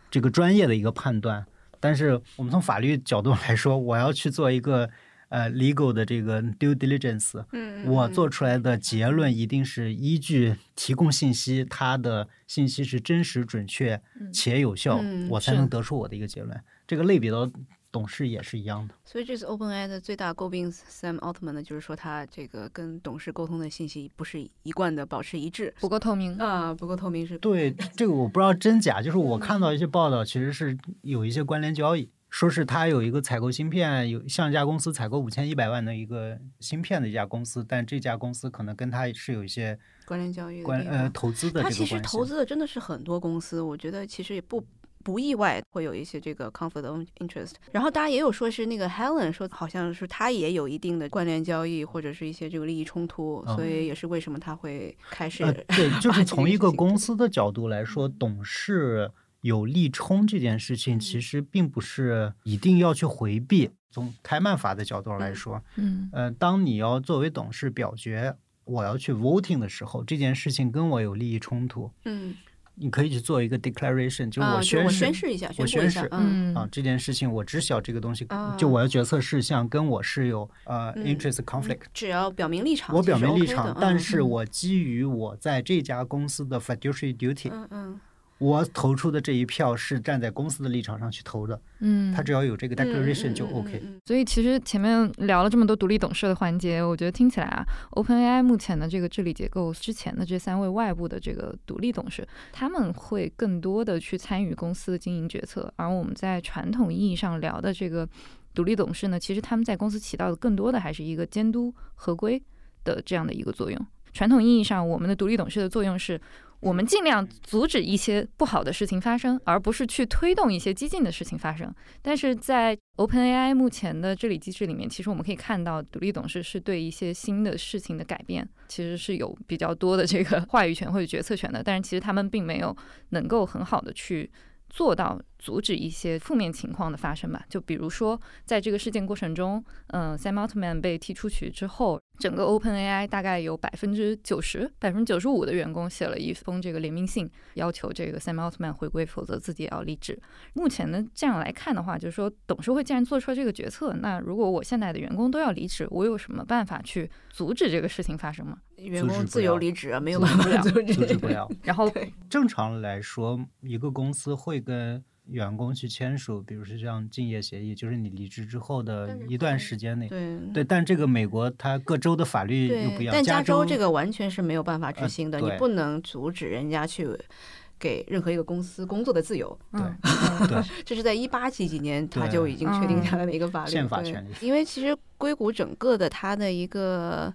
这个专业的一个判断。但是我们从法律角度来说，我要去做一个呃 legal 的这个 due diligence，嗯，我做出来的结论一定是依据提供信息，它的信息是真实、准确且有效，嗯我才能得出我的一个结论。这个类比到董事也是一样的。所以这次 OpenAI 的最大诟病 Sam Altman 呢，就是说他这个跟董事沟通的信息不是一贯的保持一致不够透明。啊，不够透明是。对这个我不知道真假，就是我看到一些报道，其实是有一些关联交易，说是他有一个采购芯片，有向一家公司采购五千一百万的一个芯片的一家公司，但这家公司可能跟他是有一些关联交易关呃投资的他。其实投资的真的是很多公司，我觉得其实也不不意外会有一些这个 conflict of interest。然后大家也有说是那个 Helen 说，好像是他也有一定的关联交易或者是一些这个利益冲突，嗯所以也是为什么他会开始、呃，对，就 是从一个公司的角度来说，董事有利冲这件事情，其实并不是一定要去回避。从开曼法的角度来说，嗯。呃，当你要作为董事表决我要去 voting 的时候，这件事情跟我有利益冲突，嗯，你可以去做一个 declaration，就我我宣誓、宣誓一下，我宣誓，嗯。嗯。啊，这件事情我知晓这个东西，啊就我的决策事项跟我是有呃、嗯 interest conflict，、只要表明立场，我表明立场，但是嗯。我基于我在这家公司的 fiduciary duty，、嗯嗯我投出的这一票是站在公司的立场上去投的，嗯，他只要有这个 declaration 就 OK。所以其实前面聊了这么多独立董事的环节，我觉得听起来啊，OpenAI 目前的这个治理结构之前的这三位外部的这个独立董事，他们会更多的去参与公司的经营决策，而我们在传统意义上聊的这个独立董事呢，其实他们在公司起到的更多的还是一个监督合规的这样的一个作用。传统意义上，我们的独立董事的作用是。我们尽量阻止一些不好的事情发生，而不是去推动一些激进的事情发生。但是在 OpenAI 目前的治理机制里面，其实我们可以看到，独立董事是对一些新的事情的改变，其实是有比较多的这个 话语权或者决策权的。但是其实他们并没有能够很好的去做到阻止一些负面情况的发生吧。就比如说，在这个事件过程中，嗯、s a m Altman 被踢出去之后，整个 OpenAI 大概有百分之九十、百分之九十五的员工写了一封这个联名信，要求这个 Sam Altman 回归，否则自己也要离职。目前呢，这样来看的话，就是说董事会既然做出了这个决策，那如果我现在的员工都要离职，我有什么办法去阻止这个事情发生吗？员工自由离职啊，没有阻办法阻止不了。然后正常来说，一个公司会跟员工去签署，比如说像竞业协议，就是你离职之后的一段时间内。对对，但这个美国它各州的法律又不一样，对但加州州这个完全是没有办法执呃行的，对你不能阻止人家去给任何一个公司工作的自由。嗯，对 这是在一八几几年他就已经确定下来的一个法律，对宪法权利因为其实硅谷整个的它的一个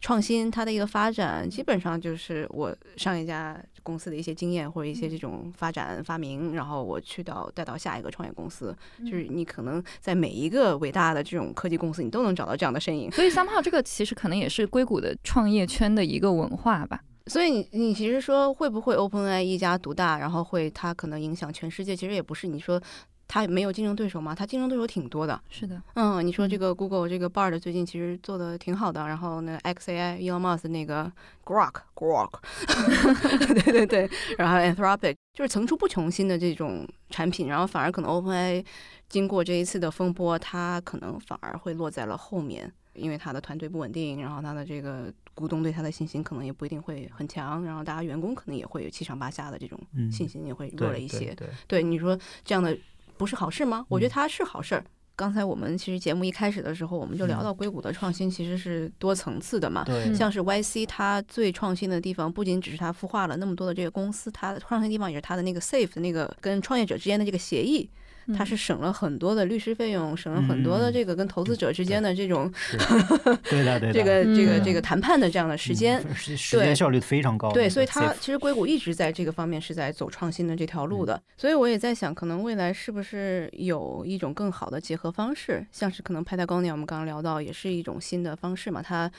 创新，它的一个发展，基本上就是我上一家公司的一些经验或者一些这种发展发明，然后我去到带到下一个创业公司，就是你可能在每一个伟大的这种科技公司，你都能找到这样的身影。所以三号这个其实可能也是硅谷的创业圈的一个文化吧。所以你你其实说会不会 OpenAI 一家独大，然后会它可能影响全世界？其实也不是。你说它没有竞争对手吗？它竞争对手挺多的。是的，嗯，你说这个 Google 这个 Bard 最近其实做的挺好的，然后呢，XAI Elon Musk 那个 Grok Grok，对对对，然后 Anthropic 就是层出不穷新的这种产品，然后反而可能 OpenAI 经过这一次的风波，它可能反而会落在了后面，因为它的团队不稳定，然后它的这个股东对它的信心可能也不一定会很强，然后大家员工可能也会有七上八下的这种嗯信心也会弱了一些。对对对，你说这样的不是好事吗？我觉得嗯它是好事儿。刚才我们其实节目一开始的时候，我们就聊嗯到硅谷的创新其实是多层次的嘛。像是 YC，它最创新的地方不仅只是它孵化了那么多的这个公司，它的创新地方也是它的那个 Safe 的那个跟创业者之间的这个协议，它是省了很多的律师费用，省了很多的嗯这个跟投资者之间的这种是，对的对的，这个这个嗯这个谈判的这样的时间。时间效率非常高。对，所以它其实硅谷一直在这个方面是在走创新的这条路的，所以我也在想，可能未来是不是有一种更好的结合方式，像是可能 Patagonia，我们刚刚聊到也是一种新的方式嘛，它。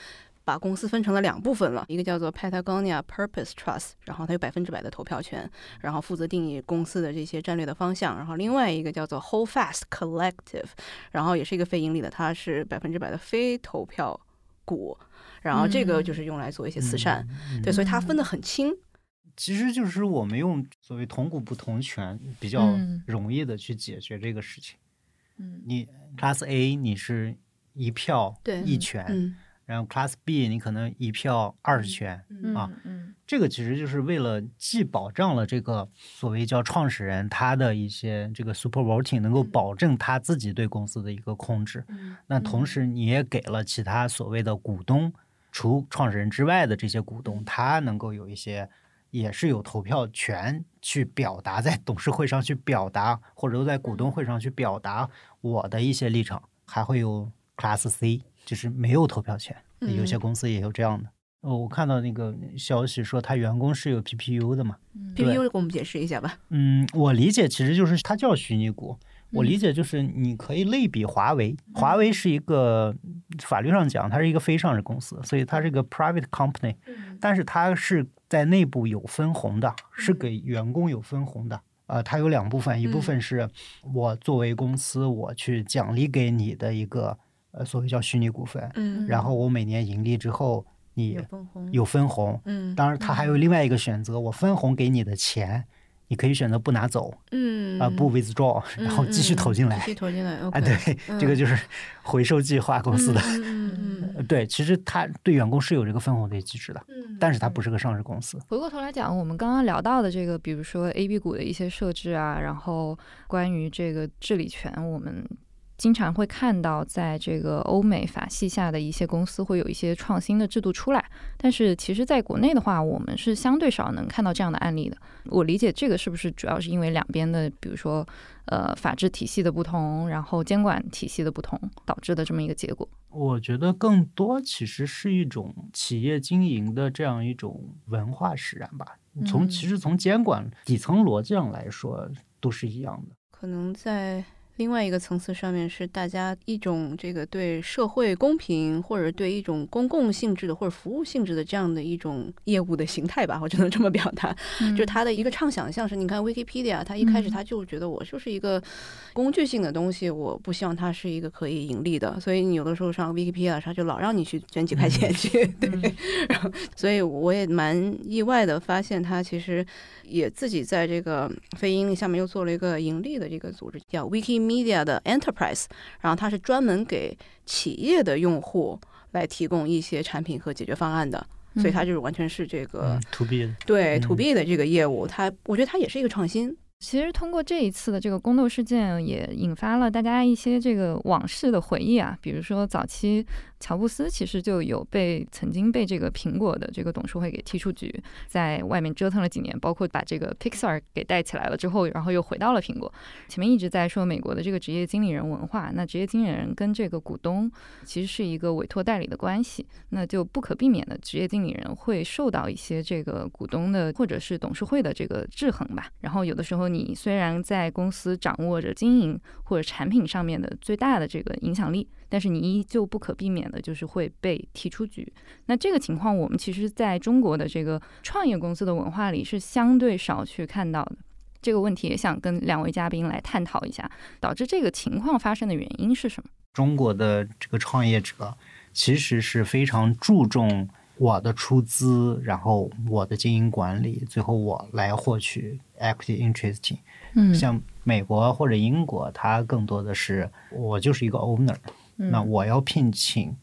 把公司分成了两部分了，一个叫做 Patagonia Purpose Trust，然后它有百分之百的投票权，然后负责定义公司的这些战略的方向。然后另外一个叫做 Hold Fast Collective，然后也是一个非盈利的，它是百分之百的非投票股，然后这个就是用来做一些慈善。嗯对，所以它分得很清。其实就是我们用所谓同股不同权比较嗯容易的去解决这个事情。嗯你 Class A 你是一票对一权，嗯然后 Class B 你可能一票二十权，嗯啊嗯这个其实就是为了既保障了这个所谓叫创始人他的一些这个 super voting 能够保证他自己对公司的一个控制，那同时你也给了其他所谓的股东，除创始人之外的这些股东，他能够有一些也是有投票权去表达，在董事会上去表达，或者在股东会上去表达我的一些立场，还会有 Class C，就是没有投票权。有些公司也有这样的。哦，我看到那个消息说，他员工是有 PPU 的嘛？PPU 给我们解释一下吧。嗯，我理解其实就是它叫虚拟股。我理解就是你可以类比华为，华为是一个法律上讲它是一个非上市公司，所以它是一个 private company，但是它是在内部有分红的，是给员工有分红的。呃，它有两部分，一部分是我作为公司我去奖励给你的一个呃所谓叫虚拟股份，嗯，然后我每年盈利之后你有分红，有分红，嗯，当然他还有另外一个选择，我分红给你的钱。你可以选择不拿走，嗯啊，不 withdraw，然后继续投进来，继续投进来。啊，对，这个就是回收计划公司的。嗯嗯，对，其实他对员工是有这个分红的机制的，嗯但是它不是个上市公司。回过头来讲，我们刚刚聊到的这个，比如说 A、B 股的一些设置啊，然后关于这个治理权，我们。经常会看到，在这个欧美法系下的一些公司会有一些创新的制度出来，但是其实在国内的话，我们是相对少能看到这样的案例的。我理解这个是不是主要是因为两边的，比如说呃法治体系的不同，然后监管体系的不同导致的这么一个结果？我觉得更多其实是一种企业经营的这样一种文化使然吧。从其实从监管底层逻辑上来说，都是一样的。可能在。另外一个层次上面是大家一种这个对社会公平或者对一种公共性质的或者服务性质的这样的一种业务的形态吧，我只能这么表达。就是他的一个畅想，像是你看 Wikipedia，他一开始他就觉得我就是一个工具性的东西，我不希望它是一个可以盈利的，所以你有的时候上 Wikipedia 他就老让你去捐几块钱去，对。然后，所以我也蛮意外的发现，他其实也自己在这个非盈利下面又做了一个盈利的这个组织，叫 Wiki。Media 的 Enterprise，然后它是专门给企业的用户来提供一些产品和解决方案的，所以它就是完全是这个 To B 对 To B 的这个业务，它我觉得它也是一个创新。其实通过这一次的这个宫斗事件，也引发了大家一些这个往事的回忆啊，比如说早期。乔布斯其实就有被曾经被这个苹果的这个董事会给踢出局，在外面折腾了几年，包括把这个 Pixar 给带起来了之后，然后又回到了苹果。前面一直在说美国的这个职业经理人文化，那职业经理人跟这个股东其实是一个委托代理的关系，那就不可避免的职业经理人会受到一些这个股东的或者是董事会的这个制衡吧。然后有的时候你虽然在公司掌握着经营或者产品上面的最大的这个影响力。但是你依旧不可避免的就是会被踢出局。那这个情况，我们其实在中国的这个创业公司的文化里是相对少去看到的。这个问题也想跟两位嘉宾来探讨一下，导致这个情况发生的原因是什么？中国的这个创业者其实是非常注重我的出资，然后我的经营管理，最后我来获取 equity interest。嗯，像美国或者英国，它更多的是我就是一个 owner。那我要聘请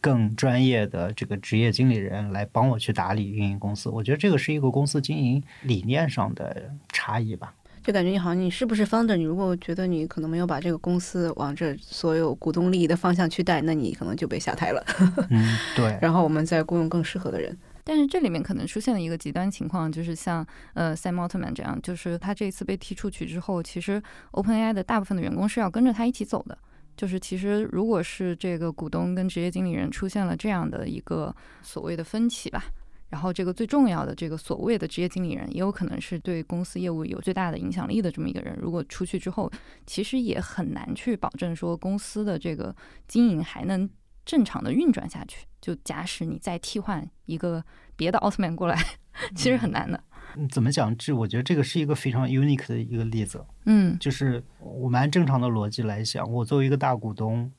更专业的这个职业经理人来帮我去打理运营公司，我觉得这个是一个公司经营理念上的差异吧。就感觉你好像你是不是 founder？你如果觉得你可能没有把这个公司往这所有股东利益的方向去带，那你可能就被下台了。嗯，对。然后我们再雇佣更适合的人。但是这里面可能出现了一个极端情况，就是像呃 Sam Altman 这样，就是他这一次被踢出去之后，其实 OpenAI 的大部分的员工是要跟着他一起走的。就是其实，如果是这个股东跟职业经理人出现了这样的一个所谓的分歧吧，然后这个最重要的这个所谓的职业经理人，也有可能是对公司业务有最大的影响力的这么一个人，如果出去之后，其实也很难去保证说公司的这个经营还能正常的运转下去。就假使你再替换一个别的奥特曼过来，其实很难的。怎么讲？这我觉得这个是一个非常 unique 的一个例子。嗯，就是我们按正常的逻辑来想，我作为一个大股东，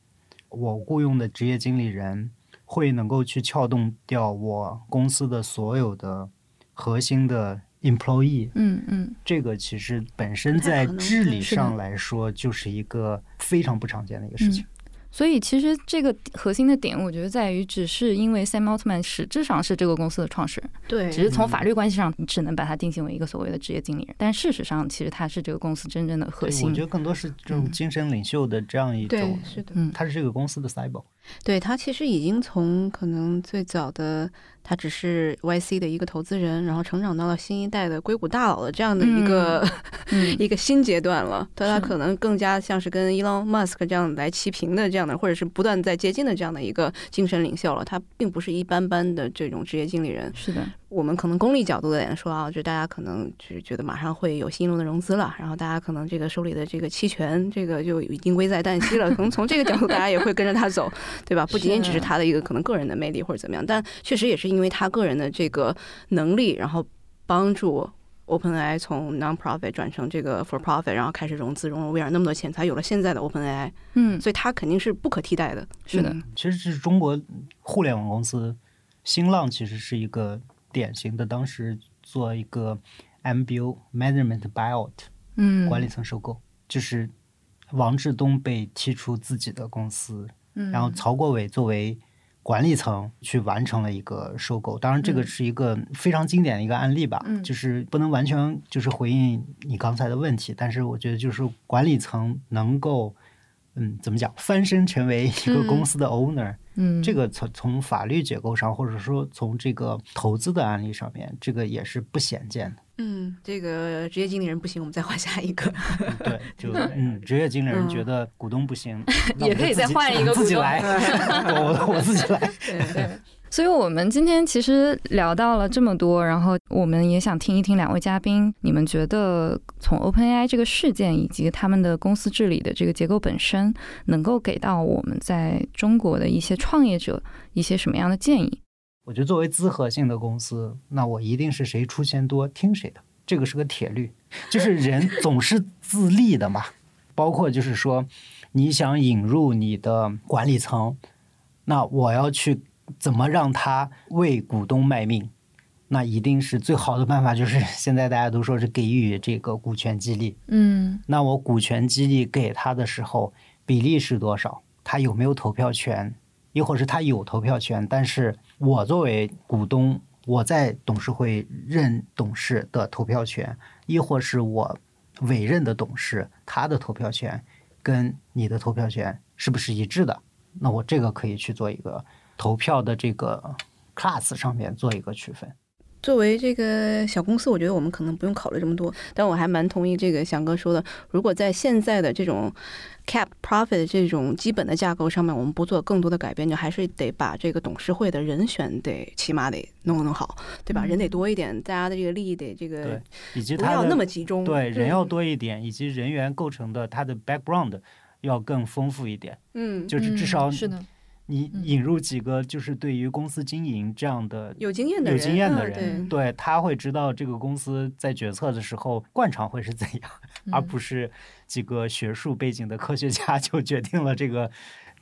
我雇佣的职业经理人会能够去撬动掉我公司的所有的核心的 employee。嗯嗯，这个其实本身在治理上来说，就是一个非常不常见的一个事情。所以其实这个核心的点，我觉得在于，只是因为 Sam Altman 实质上是这个公司的创始人，对，只是从法律关系上，你只能把它定性为一个所谓的职业经理人。但事实上，其实他是这个公司真正的核心。我觉得更多是这种精神领袖的这样一种，是的，嗯他是这个公司的 c y b e r 对他其实已经从可能最早的他只是 YC 的一个投资人，然后成长到了新一代的硅谷大佬的这样的一个、嗯一个新阶段了。但他可能更加像是跟 Elon Musk 这样来齐平的这样的，或者是不断在接近的这样的一个精神领袖了。他并不是一般般的这种职业经理人。是的，我们可能功利角度的来说啊，就大家可能就是觉得马上会有新一轮的融资了，然后大家可能这个手里的这个期权，这个就已经危在旦夕了。可能从这个角度，大家也会跟着他走，对吧？不仅仅只是他的一个可能个人的魅力或者怎么样，但确实也是因为他个人的这个能力，然后帮助 OpenAI 从 non-profit 转成这个 for profit，然后开始融资，融了微软那么多钱，才有了现在的 OpenAI。嗯，所以他肯定是不可替代的。是的嗯其实是中国互联网公司，新浪其实是一个典型的，当时做一个 MBO management buyout 嗯，管理层收购，就是王志东被踢出自己的公司，嗯，然后曹国伟作为管理层去完成了一个收购。当然，这个嗯是一个非常经典的一个案例吧，嗯就是不能完全就是回应你刚才的问题，但是我觉得就是管理层能够。嗯，怎么讲？翻身成为一个公司的 owner，、嗯，这个从从法律结构上，或者说从这个投资的案例上面，这个也是不鲜见的。嗯，这个职业经理人不行，我们再换下一个。对，就嗯，职业经理人 觉得股东不行，也可以再换一个 股东我自己来，我我自己来。对，所以，我们今天其实聊到了这么多，然后我们也想听一听两位嘉宾，你们觉得从 OpenAI 这个事件以及他们的公司治理的这个结构本身，能够给到我们在中国的一些创业者一些什么样的建议？我觉得作为资核性的公司，那我一定是谁出钱多听谁的，这个是个铁律。就是人总是自立的嘛，包括就是说，你想引入你的管理层，那我要去怎么让他为股东卖命？那一定是最好的办法，就是现在大家都说是给予这个股权激励。嗯那我股权激励给他的时候，比例是多少？他有没有投票权？亦或是他有投票权，但是我作为股东，我在董事会任董事的投票权，亦或是我委任的董事他的投票权，跟你的投票权是不是一致的？那我这个可以去做一个投票的这个 class 上面做一个区分。作为这个小公司，我觉得我们可能不用考虑这么多，但我还蛮同意这个翔哥说的，如果在现在的这种 cap profit 这种基本的架构上面，我们不做更多的改变，就还是得把这个董事会的人选得起码得弄弄好，对吧？嗯人得多一点，大家的这个利益得这个对以及他不要那么集中，对人要多一点，以及人员构成的他的 background 要更丰富一点。嗯，就是至少嗯是的，你嗯引入几个就是对于公司经营这样的有经验的人，有经验的嗯人，对对他会知道这个公司在决策的时候惯常会是怎样，而嗯不是几个学术背景的科学家就决定了这个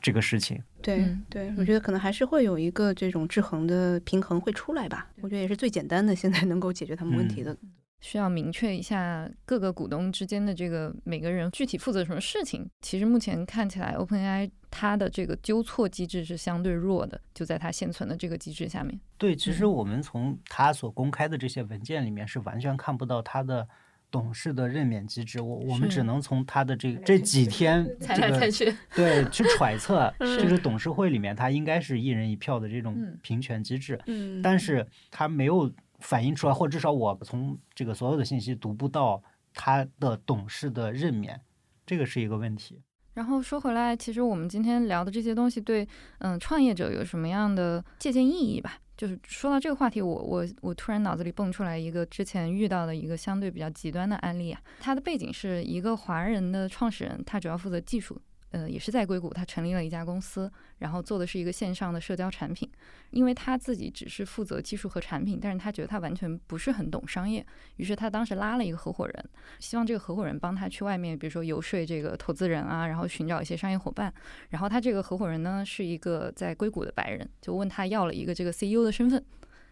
这个事情。对嗯对，我觉得可能还是会有一个这种制衡的平衡会出来吧。我觉得也是最简单的，现在能够解决他们问题的。需要明确一下各个股东之间的这个每个人具体负责什么事情。其实目前看起来，OpenAI 它的这个纠错机制是相对弱的，就在它现存的这个机制下面。对，其实嗯。我们从它所公开的这些文件里面是完全看不到它的董事的任免机制，我我们只能从它的这这几天猜这个来猜去，对去揣测，嗯。就是董事会里面它应该是一人一票的这种嗯。平权机制，嗯。但是它没有反映出来，或至少我从这个所有的信息读不到他的董事的任免，这个是一个问题。然后说回来，其实我们今天聊的这些东西对嗯创业者有什么样的借鉴意义吧？就是说到这个话题，我我我突然脑子里蹦出来一个之前遇到的一个相对比较极端的案例啊，它的背景是一个华人的创始人，他主要负责技术。呃，也是在硅谷，他成立了一家公司，然后做的是一个线上的社交产品。因为他自己只是负责技术和产品，但是他觉得他完全不是很懂商业，于是他当时拉了一个合伙人，希望这个合伙人帮他去外面，比如说游说这个投资人啊，然后寻找一些商业伙伴。然后他这个合伙人呢是一个在硅谷的白人，就问他要了一个这个 CEO 的身份，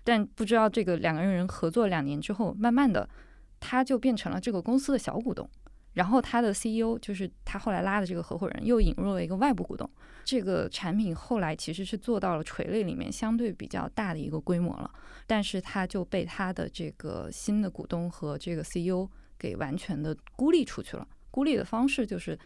但不知道这个两个人合作两年之后，慢慢的他就变成了这个公司的小股东。然后他的 CEO 就是他后来拉的这个合伙人，又引入了一个外部股东。这个产品后来其实是做到了垂类里面相对比较大的一个规模了，但是他就被他的这个新的股东和这个 CEO 给完全的孤立出去了。孤立的方式就是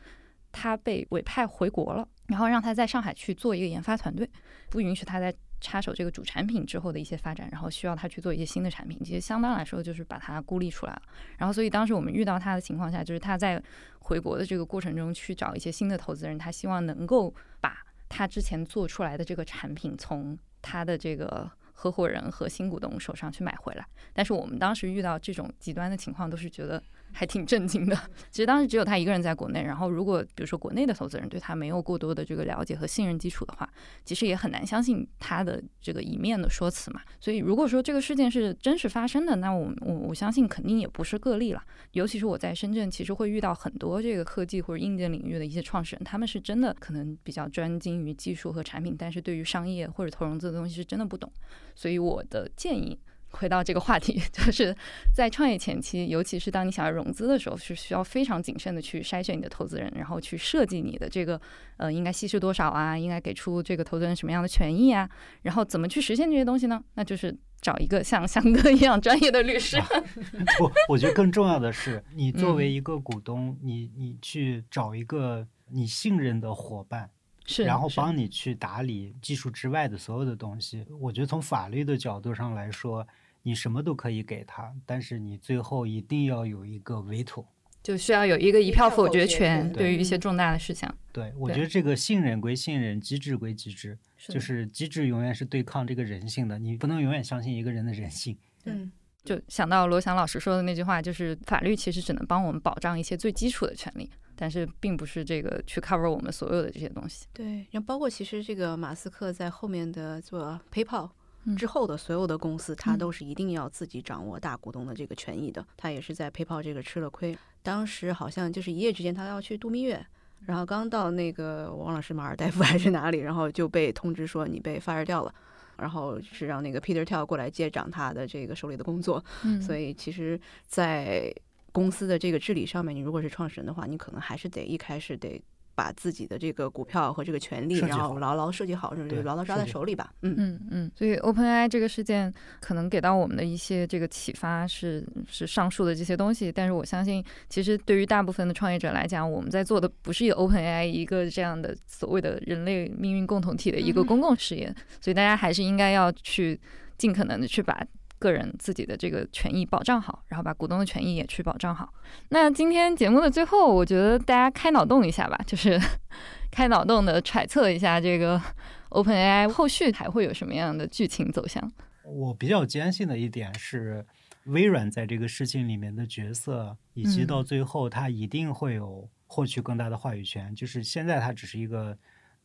他被委派回国了，然后让他在上海去做一个研发团队，不允许他在插手这个主产品之后的一些发展，然后需要他去做一些新的产品，其实相当来说就是把他孤立出来了。然后，所以当时我们遇到他的情况下，就是他在回国的这个过程中去找一些新的投资人，他希望能够把他之前做出来的这个产品从他的这个合伙人和新股东手上去买回来。但是我们当时遇到这种极端的情况，都是觉得。还挺震惊的。其实当时只有他一个人在国内，然后如果比如说国内的投资人对他没有过多的这个了解和信任基础的话，其实也很难相信他的这个一面的说辞嘛。所以如果说这个事件是真实发生的，那我我我相信肯定也不是个例了。尤其是我在深圳，其实会遇到很多这个科技或者硬件领域的一些创始人，他们是真的可能比较专精于技术和产品，但是对于商业或者投融资的东西是真的不懂。所以我的建议。回到这个话题，就是在创业前期，尤其是当你想要融资的时候，是需要非常谨慎的去筛选你的投资人，然后去设计你的这个呃应该稀释多少啊，应该给出这个投资人什么样的权益啊，然后怎么去实现这些东西呢？那就是找一个像翔哥一样专业的律师。我我觉得更重要的是，你作为一个股东，你你去找一个你信任的伙伴。是，然后帮你去打理技术之外的所有的东西。我觉得从法律的角度上来说，你什么都可以给他，但是你最后一定要有一个 veto，就需要有一个一票否决权，对于一些重大的事项。对，我觉得这个信任归信任，机制归机制，就是机制永远是对抗这个人性的，你不能永远相信一个人的人性。嗯，就想到罗翔老师说的那句话，就是法律其实只能帮我们保障一些最基础的权利。但是并不是这个去 cover 我们所有的这些东西。对，然后包括其实这个马斯克在后面的做 PayPal 之后的所有的公司，他都是一定要自己掌握大股东的这个权益的。他也是在 PayPal 这个吃了亏。当时好像就是一夜之间他要去度蜜月，然后刚到那个我忘了是马尔代夫还是哪里，然后就被通知说你被 fire 掉了，然后是让那个 Peter 跳过来接掌他的这个手里的工作。嗯，所以其实，在公司的这个治理上面，你如果是创始人的话，你可能还是得一开始得把自己的这个股票和这个权利，然后牢牢设计好，就牢牢抓在手里吧。嗯嗯嗯。所以 OpenAI 这个事件可能给到我们的一些这个启发是是上述的这些东西，但是我相信，其实对于大部分的创业者来讲，我们在做的不是以 OpenAI 一个这样的所谓的人类命运共同体的一个公共事业，所以大家还是应该要去尽可能的去把。个人自己的这个权益保障好，然后把股东的权益也去保障好。那今天节目的最后，我觉得大家开脑洞一下吧，就是 开脑洞的揣测一下这个 OpenAI 后续还会有什么样的剧情走向。我比较坚信的一点是，微软在这个事情里面的角色，以及到最后它一定会有获取更大的话语权。就是现在它只是一个。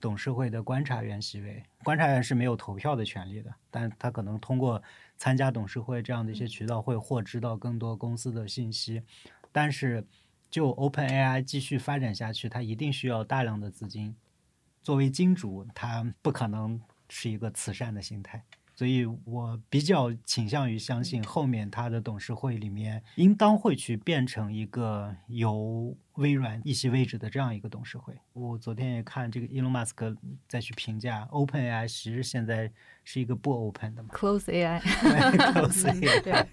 董事会的观察员席位，观察员是没有投票的权利的，但他可能通过参加董事会这样的一些渠道会获知到更多公司的信息。但是，就 OpenAI 继续发展下去，它一定需要大量的资金。作为金主，它不可能是一个慈善的心态。所以我比较倾向于相信，后面他的董事会里面应当会去变成一个由微软一席位置的这样一个董事会。我昨天也看这个伊隆马斯克再去评价 OpenAI，其实现在是一个不 open 的嘛，Close AI，Close AI。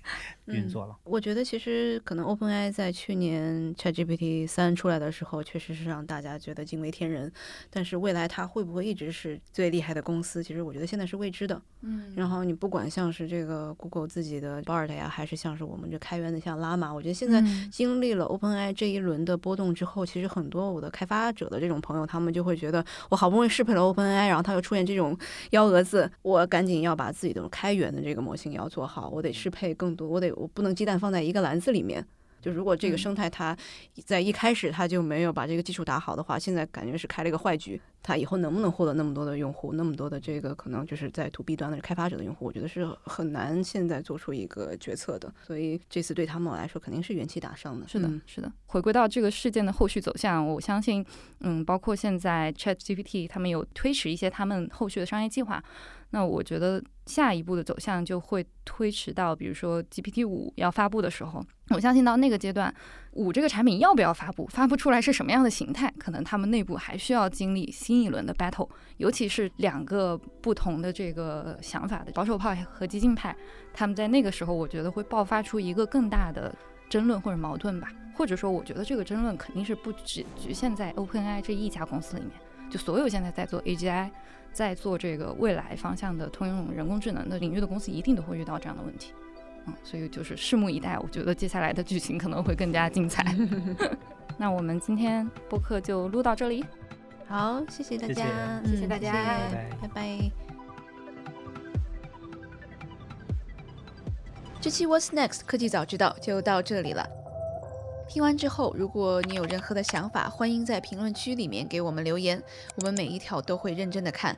运作了，我觉得其实可能 OpenAI 在去年 ChatGPT 三出来的时候，确实是让大家觉得惊为天人。但是未来它会不会一直是最厉害的公司？其实我觉得现在是未知的。嗯，然后你不管像是这个 Google 自己的 Bard 呀，还是像是我们这开源的像 Llama，我觉得现在经历了 OpenAI 这一轮的波动之后，其实很多我的开发者的这种朋友，他们就会觉得，我好不容易适配了 OpenAI，然后它又出现这种幺蛾子，我赶紧要把自己的开源的这个模型要做好，我得适配更多，我得。我不能鸡蛋放在一个篮子里面。就如果这个生态它在一开始它就没有把这个基础打好的话，现在感觉是开了一个坏局。它以后能不能获得那么多的用户，那么多的这个可能就是在 to B 端的开发者的用户，我觉得是很难现在做出一个决策的。所以这次对他们来说肯定是元气大伤的。是的，是的。回归到这个事件的后续走向，我相信，嗯，包括现在 Chat GPT 他们有推迟一些他们后续的商业计划。那我觉得下一步的走向就会推迟到，比如说 GPT 五要发布的时候，我相信到那个阶段，五这个产品要不要发布，发布出来是什么样的形态，可能他们内部还需要经历新一轮的 battle，尤其是两个不同的这个想法的保守派和激进派，他们在那个时候，我觉得会爆发出一个更大的争论或者矛盾吧，或者说，我觉得这个争论肯定是不只局限在 OpenAI 这一家公司里面。就所有现在在做 AGI，在做这个未来方向的通用人工智能的领域的公司，一定都会遇到这样的问题。嗯，所以就是拭目以待，我觉得接下来的剧情可能会更加精彩。那我们今天播客就录到这里。好，谢谢大家，谢谢大家，拜拜。这期 What's Next 科技早知道就到这里了。听完之后，如果你有任何的想法，欢迎在评论区里面给我们留言，我们每一条都会认真的看。